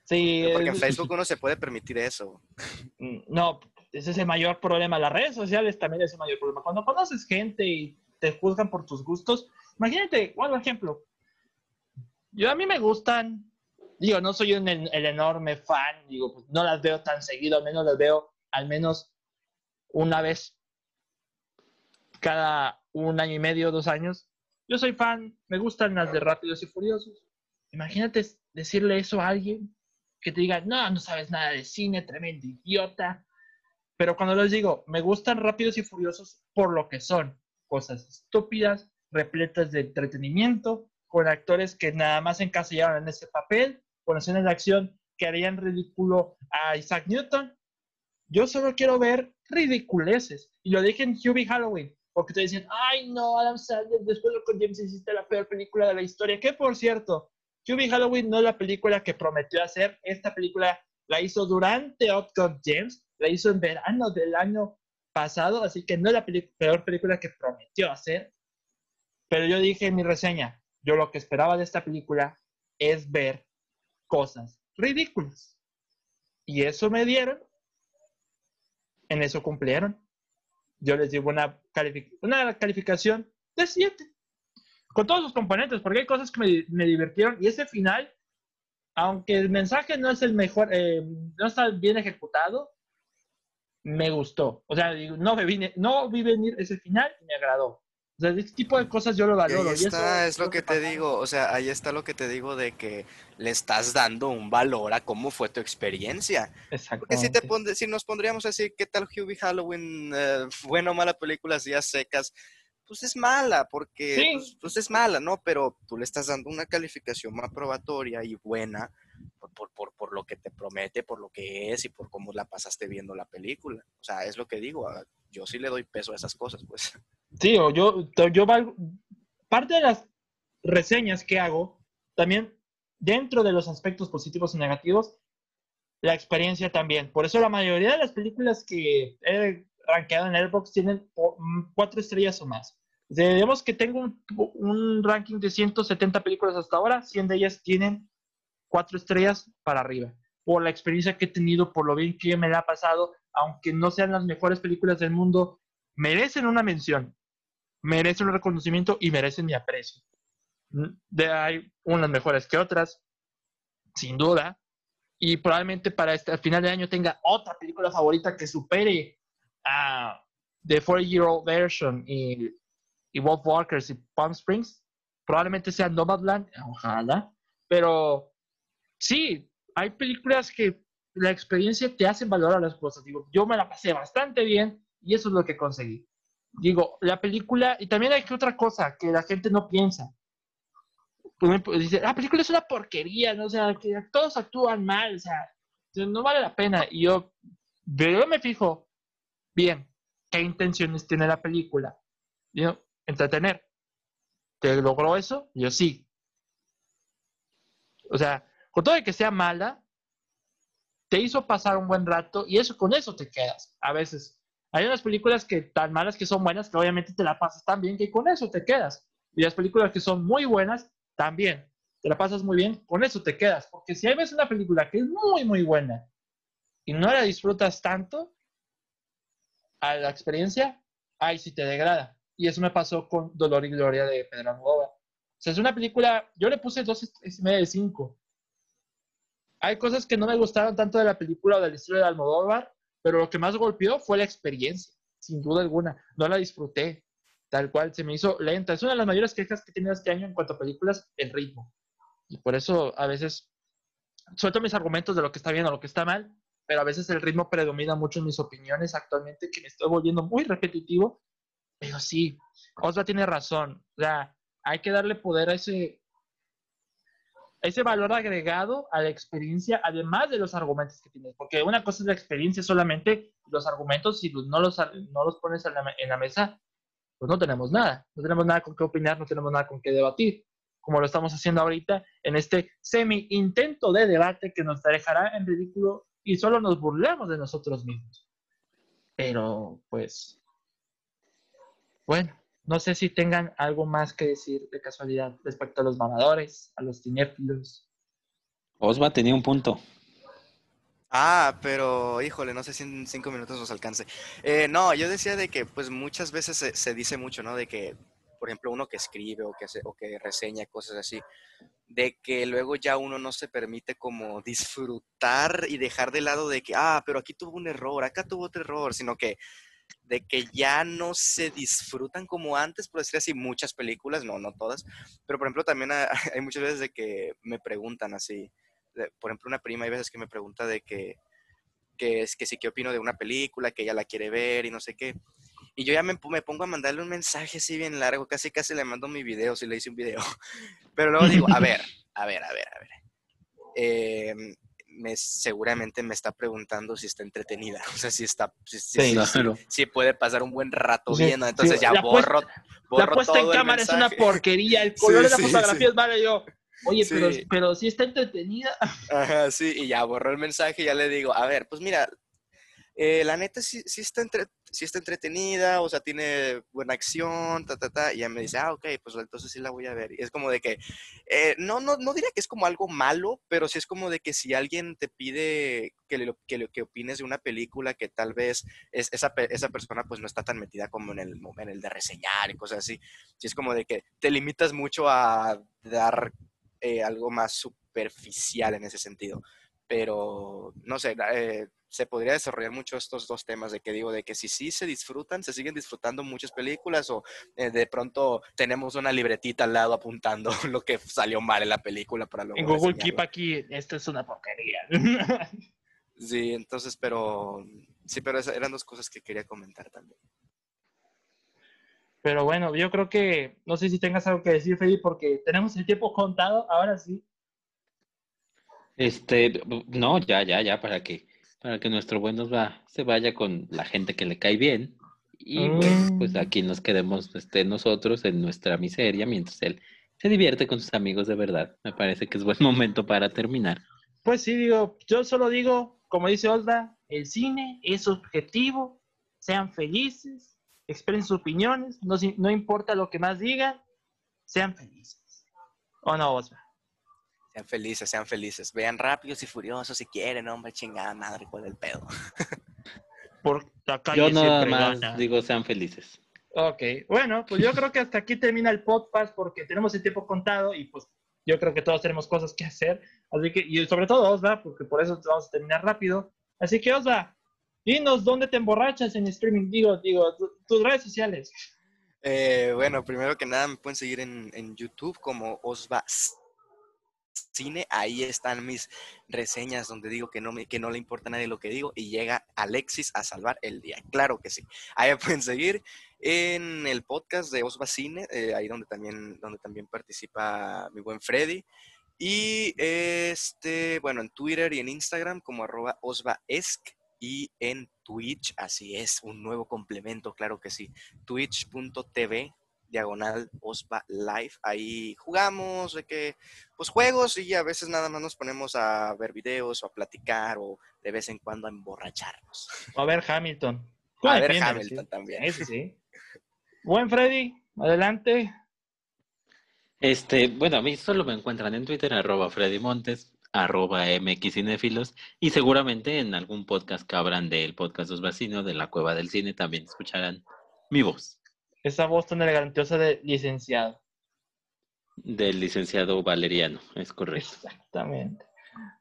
Sí. porque en Facebook uno se puede permitir eso. Mm, no, ese es el mayor problema. Las redes sociales también es el mayor problema. Cuando conoces gente y te juzgan por tus gustos, imagínate, por ejemplo, yo a mí me gustan, digo, no soy un, el enorme fan, digo, pues, no las veo tan seguido, al menos las veo al menos una vez cada un año y medio, dos años. Yo soy fan, me gustan las de Rápidos y Furiosos. Imagínate decirle eso a alguien que te diga, no, no sabes nada de cine, tremendo idiota. Pero cuando les digo, me gustan Rápidos y Furiosos por lo que son, cosas estúpidas, repletas de entretenimiento, con actores que nada más encasillaron en ese papel, con escenas de acción que harían ridículo a Isaac Newton. Yo solo quiero ver ridiculeces. Y lo dije en Hubie Halloween. Porque te dicen, ay no, Adam Sandler, después de con James hiciste la peor película de la historia. Que por cierto, QB Halloween no es la película que prometió hacer. Esta película la hizo durante Outcome James, la hizo en verano del año pasado, así que no es la peor película que prometió hacer. Pero yo dije en mi reseña, yo lo que esperaba de esta película es ver cosas ridículas. Y eso me dieron, en eso cumplieron yo les digo una, calificación de 7. Con todos los componentes, porque hay cosas que me, me divirtieron y ese final, aunque el mensaje no es el mejor, eh, no está bien ejecutado, me gustó. O sea, no, vi, no vi venir ese final y me agradó. O sea, este tipo de cosas yo lo valoro. ahí está, es lo que te digo. O sea, ahí está lo que te digo de que le estás dando un valor a cómo fue tu experiencia. Exacto. Porque si, te si nos pondríamos a decir qué tal Hubie Halloween, eh, buena o mala película, días secas, pues es mala, porque pues, pues, es mala, ¿no? Pero tú le estás dando una calificación más probatoria y buena por, por, por, lo que te promete, por lo que es y por cómo la pasaste viendo la película. O sea, es lo que digo, ah, yo sí le doy peso a esas cosas, pues. Sí, o yo, yo parte de las reseñas que hago, también dentro de los aspectos positivos y negativos, la experiencia también. Por eso la mayoría de las películas que he rankeado en Airbox tienen mm, cuatro estrellas o más. Digamos que tengo un, un, ranking de 170 películas hasta ahora, 100 de ellas tienen cuatro estrellas para arriba. Por la experiencia que he tenido, por lo bien que me la ha pasado, aunque no sean las mejores películas del mundo, merecen una mención, merecen un reconocimiento y merecen mi aprecio. De, hay unas mejores que otras, sin duda, y probablemente para este, al final de año tenga otra película favorita que supere a The 40-Year-Old Version y, y Wolf Walkers y Palm Springs, probablemente sea Nomadland, ojalá, pero sí, hay películas que la experiencia te hacen valorar las cosas. Digo, yo me la pasé bastante bien y eso es lo que conseguí. Digo, la película, y también hay que otra cosa que la gente no piensa. Dice, la película es una porquería, ¿no? O sea, que todos actúan mal, o sea, no vale la pena. Y yo, yo me fijo, bien, ¿qué intenciones tiene la película? Yo, entretener. ¿Te logró eso? Yo sí. O sea, con todo de que sea mala, te hizo pasar un buen rato y eso con eso te quedas. A veces hay unas películas que tan malas que son buenas que obviamente te la pasas tan bien que con eso te quedas. Y las películas que son muy buenas también te la pasas muy bien, con eso te quedas. Porque si hay veces una película que es muy, muy buena y no la disfrutas tanto a la experiencia, ahí sí te degrada. Y eso me pasó con Dolor y Gloria de Pedro Almodóvar. O sea, es una película, yo le puse dos y media de cinco. Hay cosas que no me gustaron tanto de la película o de la historia de Almodóvar, pero lo que más golpeó fue la experiencia, sin duda alguna. No la disfruté, tal cual, se me hizo lenta. Es una de las mayores quejas que he tenido este año en cuanto a películas, el ritmo. Y por eso a veces suelto mis argumentos de lo que está bien o lo que está mal, pero a veces el ritmo predomina mucho en mis opiniones actualmente, que me estoy volviendo muy repetitivo. Pero sí, Osva tiene razón. O sea, hay que darle poder a ese, ese valor agregado a la experiencia, además de los argumentos que tienes. Porque una cosa es la experiencia solamente, los argumentos, si no los, no los pones en la, en la mesa, pues no tenemos nada. No tenemos nada con qué opinar, no tenemos nada con qué debatir. Como lo estamos haciendo ahorita en este semi-intento de debate que nos dejará en ridículo y solo nos burlamos de nosotros mismos. Pero, pues, bueno, no sé si tengan algo más que decir de casualidad respecto a los mamadores, a los cinéfilos. Osva tenía un punto. Ah, pero híjole, no sé si en cinco minutos nos alcance. Eh, no, yo decía de que pues muchas veces se, dice mucho, ¿no? De que, por ejemplo, uno que escribe o que, o que reseña cosas así, de que luego ya uno no se permite como disfrutar y dejar de lado de que, ah, pero aquí tuvo un error, acá tuvo otro error, sino que de que ya no se disfrutan como antes, por decir así, muchas películas, no, no todas, pero por ejemplo también (laughs) hay muchas veces de que me preguntan así, por ejemplo una prima hay veces que me pregunta de que, que es que sí, qué opino de una película, que ella la quiere ver y no sé qué. Y yo ya me, me, pongo a mandarle un mensaje así bien largo, casi casi le mando mi video, si le hice un video. (laughs) Pero luego digo, a ver, a ver, a ver, a ver. Eh, me, seguramente me está preguntando si está entretenida, (laughs) o sea, si está, si, puede pasar un buen rato viendo, entonces ya borro, La puesta en cámara es una porquería, el (laughs) color de la fotografía es malo, yo, oye, pero, pero sí está entretenida. (laughs) Ajá, sí, y ya borro el mensaje y ya le digo, a ver, pues mira, eh, la neta sí, sí, está entre, sí está entretenida, o sea, tiene buena acción, ta, ta, ta, y ya me dice, ah, ok, pues entonces sí la voy a ver. Y es como de que, eh, no, no, no diría que es como algo malo, pero sí es como de que si alguien te pide que, lo, que, que opines de una película que tal vez es, esa, esa persona pues no está tan metida como en el, en el de reseñar y cosas así, sí es como de que te limitas mucho a dar eh, algo más superficial en ese sentido. Pero, no sé, se podría desarrollar mucho estos dos temas de que digo, de que si sí se disfrutan, se siguen disfrutando muchas películas o eh, de pronto tenemos una libretita al lado apuntando (laughs) lo que salió mal en la película para luego En Google Keep aquí, esto es una porquería. sí, entonces, pero sí, pero esas eran dos cosas que quería comentar también. Pero bueno, yo creo que, no sé si tengas algo que decir, Felipe, porque tenemos el tiempo contado, ahora sí. Este, no, ya, ya, ya, para que para que nuestro buen nos va, se vaya con la gente que le cae bien. Y bueno, pues mm. aquí nos quedemos este, nosotros en nuestra miseria mientras él se divierte con sus amigos de verdad. Me parece que es buen (laughs) momento para terminar. Pues sí, digo, yo solo digo, como dice Osda, el cine es objetivo, sean felices, expresen sus opiniones, no, no importa lo que más digan, sean felices. ¿O no, Osda? Sean felices, sean felices. Vean rápidos y furiosos si quieren, hombre, chingada madre, cuál es el pedo. Por yo nada más digo sean felices. Ok, bueno, pues yo creo que hasta aquí termina el podcast porque tenemos el tiempo contado y pues yo creo que todos tenemos cosas que hacer. Así que, y sobre todo Osva, porque por eso vamos a terminar rápido. Así que Osva, Dinos dónde te emborrachas en streaming, digo, digo, tus redes sociales. Eh, bueno, primero que nada me pueden seguir en, en YouTube como Osva Cine. Ahí están mis reseñas donde digo que no, me, que no le importa a nadie lo que digo y llega Alexis a salvar el día. Claro que sí. Ahí (laughs) pueden seguir en el podcast de Osva Cine, eh, ahí donde también, donde también participa mi buen Freddy. Y este, bueno, en Twitter y en Instagram como arroba osvaesc y en Twitch, así es, un nuevo complemento, claro que sí, twitch.tv diagonal OSPA Live. Ahí jugamos de que, pues juegos y a veces nada más nos ponemos a ver videos o a platicar o de vez en cuando a emborracharnos. O a ver Hamilton. (laughs) A ver Hamilton también. sí. Buen Freddy, adelante. Este, bueno, a mí solo me encuentran en Twitter, arroba Freddy Montes arroba mxcinefilos y seguramente en algún podcast que abran del podcast Los Vacinos de la Cueva del Cine también escucharán mi voz. Esa voz tan elegantiosa de licenciado. Del licenciado Valeriano, es correcto. Exactamente.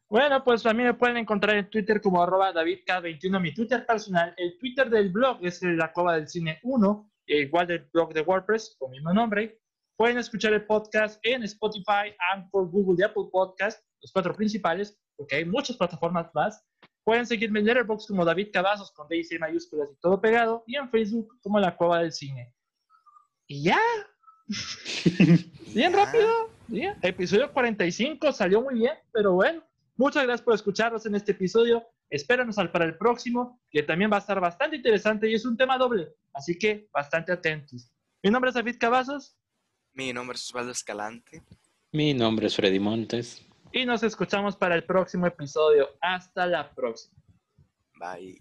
Bueno, pues a mí me pueden encontrar en Twitter como arroba DavidK21, mi Twitter personal. El Twitter del blog es la Cueva del Cine 1, igual del blog de WordPress, con mismo nombre. Pueden escuchar el podcast en Spotify, Anchor, Google y Apple Podcast los cuatro principales, porque hay muchas plataformas más. Pueden seguirme en Letterboxd como David Cavazos con D y mayúsculas y todo pegado, y en Facebook como La Cueva del Cine. Y ya. bien rápido. ¿ya? Episodio 45 salió muy bien, pero bueno. Muchas gracias por escucharnos en este episodio. Espéranos al para el próximo, que también va a estar bastante interesante y es un tema doble, así que bastante atentos. Mi nombre es David Cavazos. Mi nombre es Osvaldo Escalante. Mi nombre es Freddy Montes y nos escuchamos para el próximo episodio. Hasta la próxima. Bye.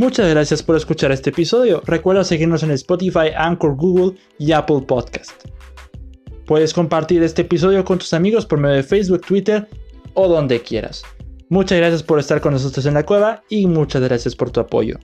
Muchas gracias por escuchar este episodio. Recuerda seguirnos en Spotify, Anchor, Google y Apple Podcast. Puedes compartir este episodio con tus amigos por medio de Facebook, Twitter o donde quieras. Muchas gracias por estar con nosotros en la cueva y muchas gracias por tu apoyo.